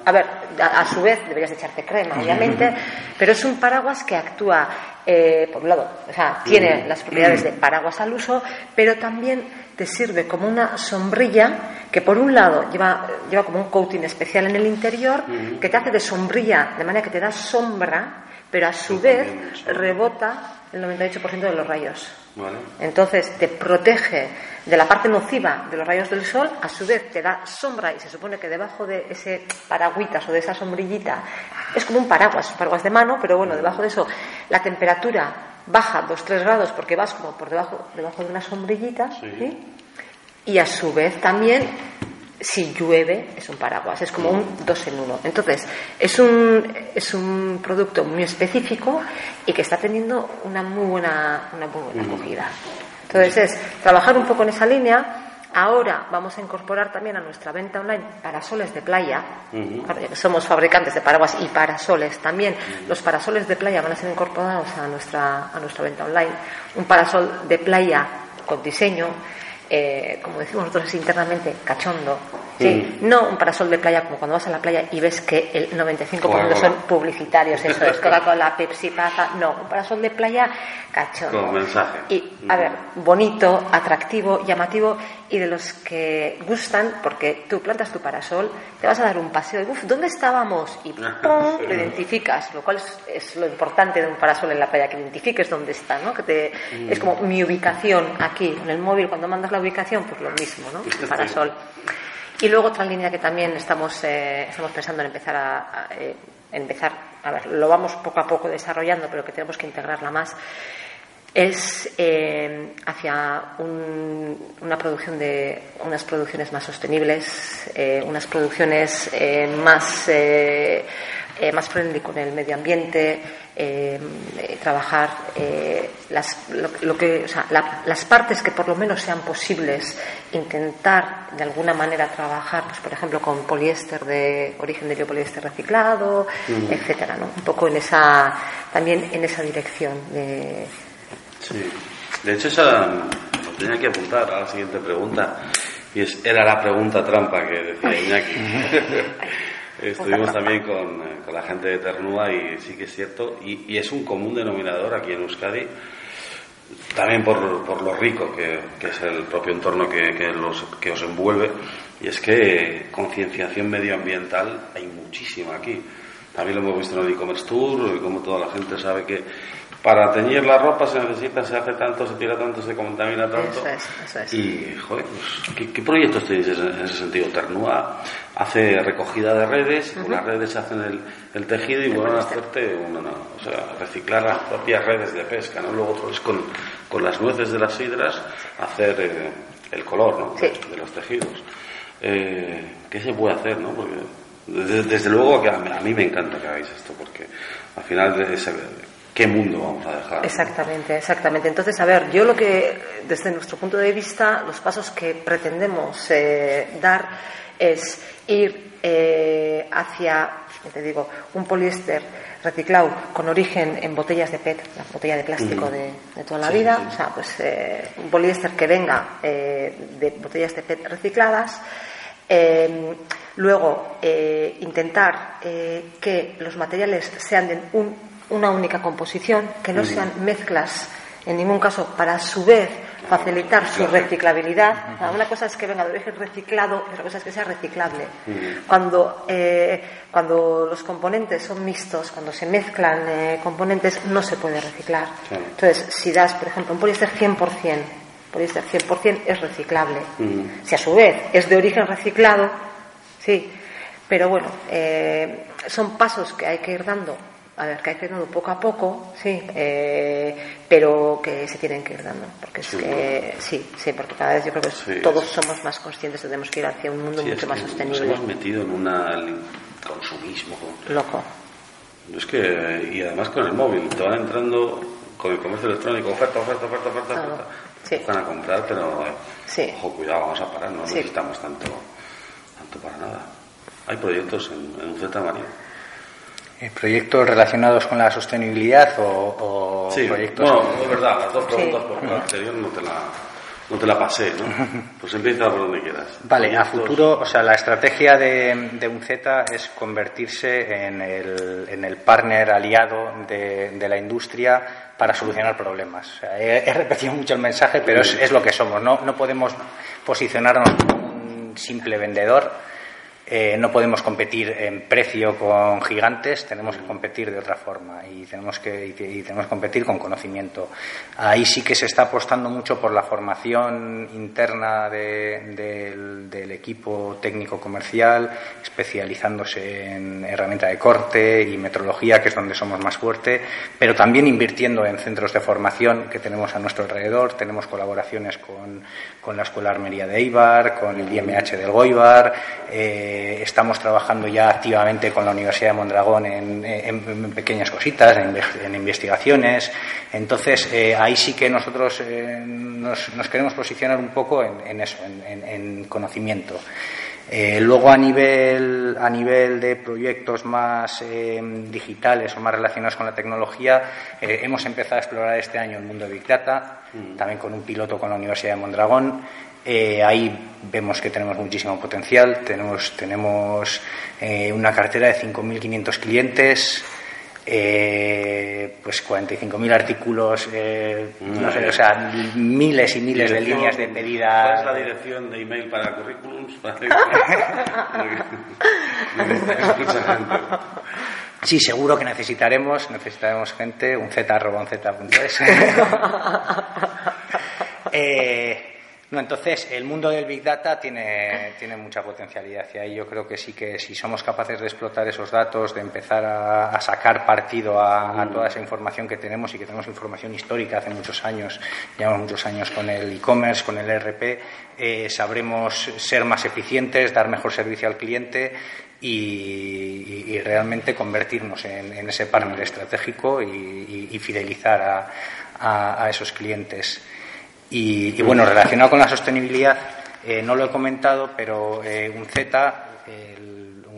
[SPEAKER 3] a ver, a, a su vez deberías de echarte crema, obviamente, pero es un paraguas que actúa, eh, por un lado, o sea, tiene las propiedades de paraguas al uso, pero también te sirve como una sombrilla que por un lado lleva, lleva como un coating especial en el interior que te hace de sombrilla, de manera que te da sombra, pero a su vez rebota el 98% de los rayos. Entonces te protege de la parte nociva de los rayos del sol, a su vez te da sombra y se supone que debajo de ese paragüitas o de esa sombrillita es como un paraguas, un paraguas de mano, pero bueno, debajo de eso la temperatura baja 2-3 grados porque vas como por debajo, debajo de una sombrillita
[SPEAKER 2] Sí.
[SPEAKER 3] ¿sí? y a su vez también si llueve es un paraguas, es como un dos en uno. Entonces, es un, es un producto muy específico y que está teniendo una muy buena, una muy buena acogida. Entonces, es trabajar un poco en esa línea. Ahora vamos a incorporar también a nuestra venta online parasoles de playa. Somos fabricantes de paraguas y parasoles también. Los parasoles de playa van a ser incorporados a nuestra, a nuestra venta online. Un parasol de playa con diseño, eh, como decimos nosotros internamente, cachondo. ¿Sí? No un parasol de playa como cuando vas a la playa y ves que el 95%
[SPEAKER 2] Coca-Cola.
[SPEAKER 3] son publicitarios, eso es Coca-Cola, Pepsi, Paza. No, un parasol de playa cachondo.
[SPEAKER 2] Con mensaje.
[SPEAKER 3] Y, a ver, bonito, atractivo, llamativo y de los que gustan, porque tú plantas tu parasol, te vas a dar un paseo y, uff, ¿dónde estábamos? Y ¡pum! lo identificas, lo cual es, es lo importante de un parasol en la playa, que identifiques dónde está, ¿no? Que te, Es como mi ubicación aquí, en el móvil, cuando mandas la ubicación, pues lo mismo, ¿no? El parasol. Y luego otra línea que también estamos, eh, estamos pensando en empezar a, a, eh, empezar, a ver, lo vamos poco a poco desarrollando, pero que tenemos que integrarla más, es eh, hacia un- una producción de unas producciones más sostenibles, eh, unas producciones eh, más más friendly con el medio ambiente, eh, eh, trabajar eh, las, lo, lo que, o sea, la- las partes que por lo menos sean posibles, intentar de alguna manera trabajar, pues, por ejemplo, con poliéster de origen de biopoliéster reciclado, etcétera, ¿no? Un poco en esa, también en esa dirección de,
[SPEAKER 2] Sí. De hecho, esa lo tenía que apuntar a la siguiente pregunta. Y es, era la pregunta trampa que decía Iñaki. Estuvimos también con, eh, con la gente de Ternúa y sí que es cierto. Y, y es un común denominador aquí en Euskadi. También por, por lo rico que, que es el propio entorno que, que, los, que os envuelve. Y es que concienciación medioambiental hay muchísima aquí. También lo hemos visto en el e-commerce tour, y como toda la gente sabe que para teñir la ropa se necesita, se hace tanto, se tira tanto, se contamina tanto.
[SPEAKER 3] Eso es, eso es.
[SPEAKER 2] Y, joder, pues, ¿qué, qué proyectos tenéis en ese- en ese sentido? Ternúa hace recogida de redes, con las redes hacen el, el tejido y vuelven a hacerte una, una- o sea, reciclar las propias redes de pesca, ¿no? Luego otro es con, con las nueces de las sidras hacer eh, el color, ¿no?
[SPEAKER 3] Sí.
[SPEAKER 2] De, de los tejidos. Eh, ¿Qué se puede hacer, no? Porque desde, desde luego que a mí, a mí me encanta que hagáis esto, porque al final es el- ¿qué mundo vamos a dejar?
[SPEAKER 3] Exactamente, exactamente. Entonces, a ver, yo lo que, desde nuestro punto de vista, los pasos que pretendemos eh, dar es ir eh, hacia, te digo, un poliéster reciclado con origen en botellas de PET, la botella de plástico de, de toda la
[SPEAKER 2] Sí,
[SPEAKER 3] vida,
[SPEAKER 2] sí.
[SPEAKER 3] o sea, pues eh, un poliéster que venga eh, de botellas de PET recicladas. Eh, luego, intentar que los materiales sean de un- una única composición, que no sean mezclas en ningún caso para a su vez facilitar su reciclabilidad. O sea, Una cosa es que venga de origen reciclado y otra cosa es que sea reciclable. Cuando, eh, cuando los componentes son mixtos, cuando se mezclan eh, componentes, no se puede reciclar. Entonces, si das, por ejemplo, un poliéster 100%, poliéster 100% es reciclable. Si a su vez es de origen reciclado, sí. Pero bueno, eh, son pasos que hay que ir dando, a ver, que hay que ir dando poco a poco, sí, eh, pero que se tienen que ir dando. Porque es
[SPEAKER 2] Sí,
[SPEAKER 3] que, sí, sí, porque cada vez yo creo que
[SPEAKER 2] Sí,
[SPEAKER 3] todos somos más conscientes tenemos que ir hacia un mundo mucho más
[SPEAKER 2] Nos
[SPEAKER 3] sostenible.
[SPEAKER 2] hemos metido en li- consumismo.
[SPEAKER 3] Loco.
[SPEAKER 2] Es que, y además con el móvil, te van entrando con el comercio electrónico, oferta, oferta, oferta, oferta,
[SPEAKER 3] Claro,
[SPEAKER 2] oferta.
[SPEAKER 3] sí.
[SPEAKER 2] Van a comprar, pero
[SPEAKER 3] Sí.
[SPEAKER 2] ojo, cuidado, vamos a parar, no necesitamos tanto, tanto para nada. Hay proyectos en, en Z María.
[SPEAKER 4] Eh, ¿Proyectos relacionados con la sostenibilidad o, o
[SPEAKER 2] Sí,
[SPEAKER 4] proyectos?
[SPEAKER 2] bueno, es verdad, las dos preguntas
[SPEAKER 3] Sí.
[SPEAKER 2] porque la anterior no te la, no te la pasé, ¿no? Pues empieza por donde quieras.
[SPEAKER 4] Vale, a
[SPEAKER 2] Proyectos-
[SPEAKER 4] futuro, o sea, la estrategia de, de UNZ es convertirse en el, en el partner aliado de, de la industria para solucionar problemas. O sea, he, he repetido mucho el mensaje, pero es, es lo que somos. No, no podemos posicionarnos como un simple vendedor. Eh, no podemos competir en precio con gigantes, tenemos que competir de otra forma y tenemos que, y, tenemos que competir con conocimiento. Ahí sí que se está apostando mucho por la formación interna de- del, del equipo técnico comercial, especializándose en herramienta de corte y metrología, que es donde somos más fuerte, pero también invirtiendo en centros de formación que tenemos a nuestro alrededor. Tenemos colaboraciones con, con la Escuela Armería de Eibar, con el IMH del Goibar. eh, estamos trabajando ya activamente con la Universidad de Mondragón en, pequeñas cositas, en, en investigaciones. Entonces, eh, ahí sí que nosotros eh, nos, nos queremos posicionar un poco en, eso, en conocimiento. Eh, luego a nivel, a nivel de proyectos más eh, digitales o más relacionados con la tecnología, eh, hemos empezado a explorar este año el mundo de Big Data, también con un piloto con la Universidad de Mondragón. Eh, ahí vemos que tenemos muchísimo potencial, tenemos, tenemos una cartera de 5.500 clientes, eh, pues 45.000 artículos, eh, no sé, o sea, miles y miles de líneas de
[SPEAKER 2] ¿Cuál
[SPEAKER 4] pedida.
[SPEAKER 2] es la dirección de email para currículums?
[SPEAKER 4] Sí, seguro que necesitaremos, necesitaremos gente, un z arroba un. Eh, No, entonces el mundo del Big Data tiene, tiene mucha potencialidad y ahí yo creo que sí que si somos capaces de explotar esos datos, de empezar a, sacar partido a, toda esa información que tenemos y que tenemos información histórica hace muchos años, llevamos muchos años con el e-commerce, con el ERP, eh, sabremos ser más eficientes, dar mejor servicio al cliente y, realmente convertirnos en, ese partner estratégico y, fidelizar a esos clientes. Y, bueno, relacionado con la sostenibilidad, eh, no lo he comentado, pero eh, un Z,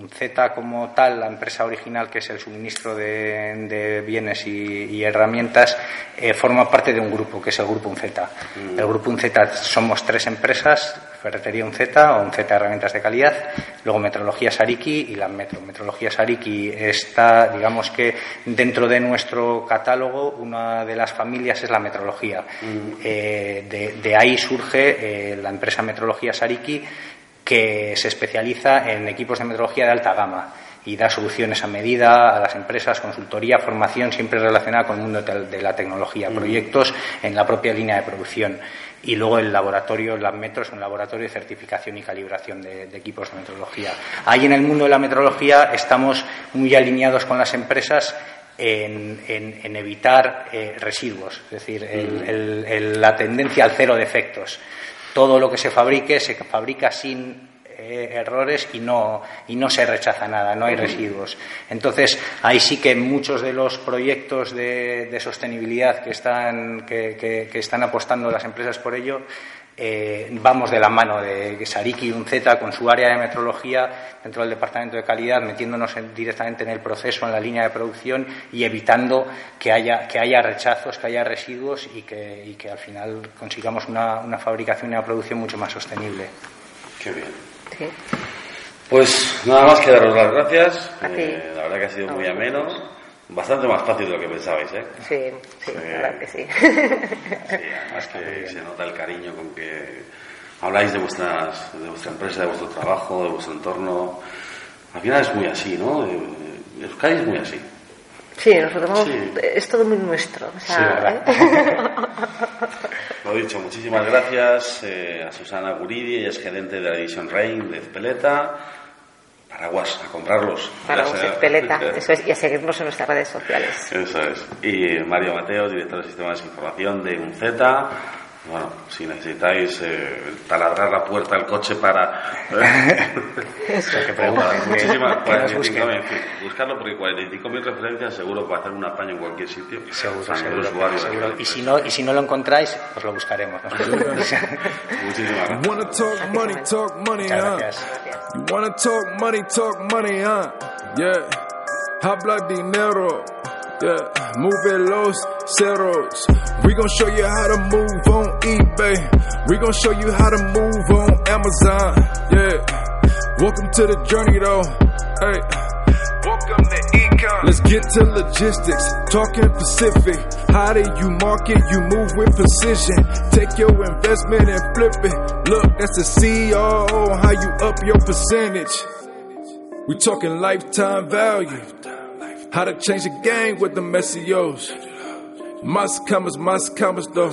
[SPEAKER 4] un Z como tal, la empresa original que es el suministro de, bienes y, herramientas, eh, forma parte de un grupo, que es el Grupo UNZ. Mm. El Grupo UNZ somos tres empresas, Ferretería UNZ o UNZ Herramientas de Calidad, luego Metrología Sariki y la Metro. Metrología Sariki está, digamos que dentro de nuestro catálogo, una de las familias es la metrología. Mm. Eh, de, ahí surge la empresa Metrología Sariki que se especializa en equipos de metrología de alta gama y da soluciones a medida a las empresas, consultoría, formación, siempre relacionada con el mundo de la tecnología, mm. proyectos en la propia línea de producción. Y luego el laboratorio, las Metro, es un laboratorio de certificación y calibración de, equipos de metrología. Ahí en el mundo de la metrología estamos muy alineados con las empresas en, evitar eh, residuos, es decir, mm. la tendencia al cero de efectos todo lo que se fabrique se fabrica sin eh, errores y no, y no se rechaza nada, no hay residuos. Entonces, ahí sí que muchos de los proyectos de, sostenibilidad que están, que, están apostando las empresas por ello eh, vamos de la mano de Sariki y Unzeta con su área de metrología dentro del departamento de calidad, metiéndonos directamente en el proceso, en la línea de producción y evitando que haya, que haya rechazos, que haya residuos y que, y que al final consigamos una, una fabricación y una producción mucho más sostenible.
[SPEAKER 2] Qué bien. Pues nada más que daros las gracias. Eh, la verdad que ha sido muy ameno. Bastante más fácil de lo que pensabais, ¿eh?
[SPEAKER 3] Sí, sí, la verdad que sí.
[SPEAKER 2] sí, además que se nota el cariño con que habláis de, vuestras, de vuestra empresa, de vuestro trabajo, de vuestro entorno. Al final es muy así, ¿no? Euskadi es muy así.
[SPEAKER 3] Sí, nosotros es todo muy nuestro. O sea,
[SPEAKER 2] sí, ¿eh? Lo dicho, muchísimas gracias eh, a Susana Guridi, ella es gerente de la división Rain de Espeleta paraguas, a comprarlos.
[SPEAKER 3] Paraguas, peleta, eso es, y a seguirnos en nuestras redes sociales.
[SPEAKER 2] Eso es. Y Mario Mateo, director de Sistemas de Información de UNZETA. Bueno, si necesitáis eh, taladrar la puerta del coche para...
[SPEAKER 3] Eso,
[SPEAKER 2] que preguntan, muchísimas, 45, buscarlo porque 45.000 referencias seguro para hacer un apaño en cualquier sitio.
[SPEAKER 4] Seguro, seguro, seguro. Y, si no, y si no lo encontráis, os lo buscaremos.
[SPEAKER 2] muchísimas gracias.
[SPEAKER 1] Wanna talk money, talk money,
[SPEAKER 4] Muchas gracias.
[SPEAKER 1] You wanna talk money, talk money, huh? Yeah. Habla dinero. Yeah, move los ceros. We gon' show you how to move on eBay. We gon' show you how to move on Amazon. Yeah, welcome to the journey though. Hey,
[SPEAKER 5] welcome to Econ.
[SPEAKER 1] Let's get to logistics, talking Pacific. How do you market? You move with precision. Take your investment and flip it. Look, that's the CRO. How you up your percentage? We talking lifetime value. How to change the game with the SEOs. Mas commas, mas commas though.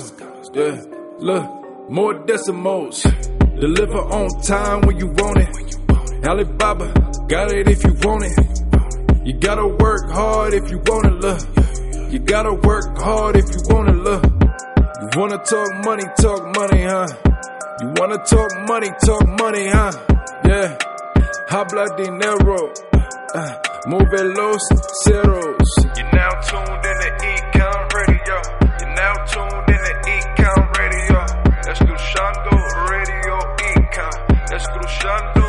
[SPEAKER 1] Yeah, look, more decimals. Deliver on time when you want it. Alibaba, got it if you want it. You gotta work hard if you want it, look. You gotta work hard if you want it, look. You wanna talk money, talk money, huh? You wanna talk money, talk money, huh? Yeah. Habla dinero. Moving loose, zeros. You're now tuned in to Econ Radio.
[SPEAKER 5] You're now tuned in to Econ Radio. Escuchando Radio Econ. Escuchando.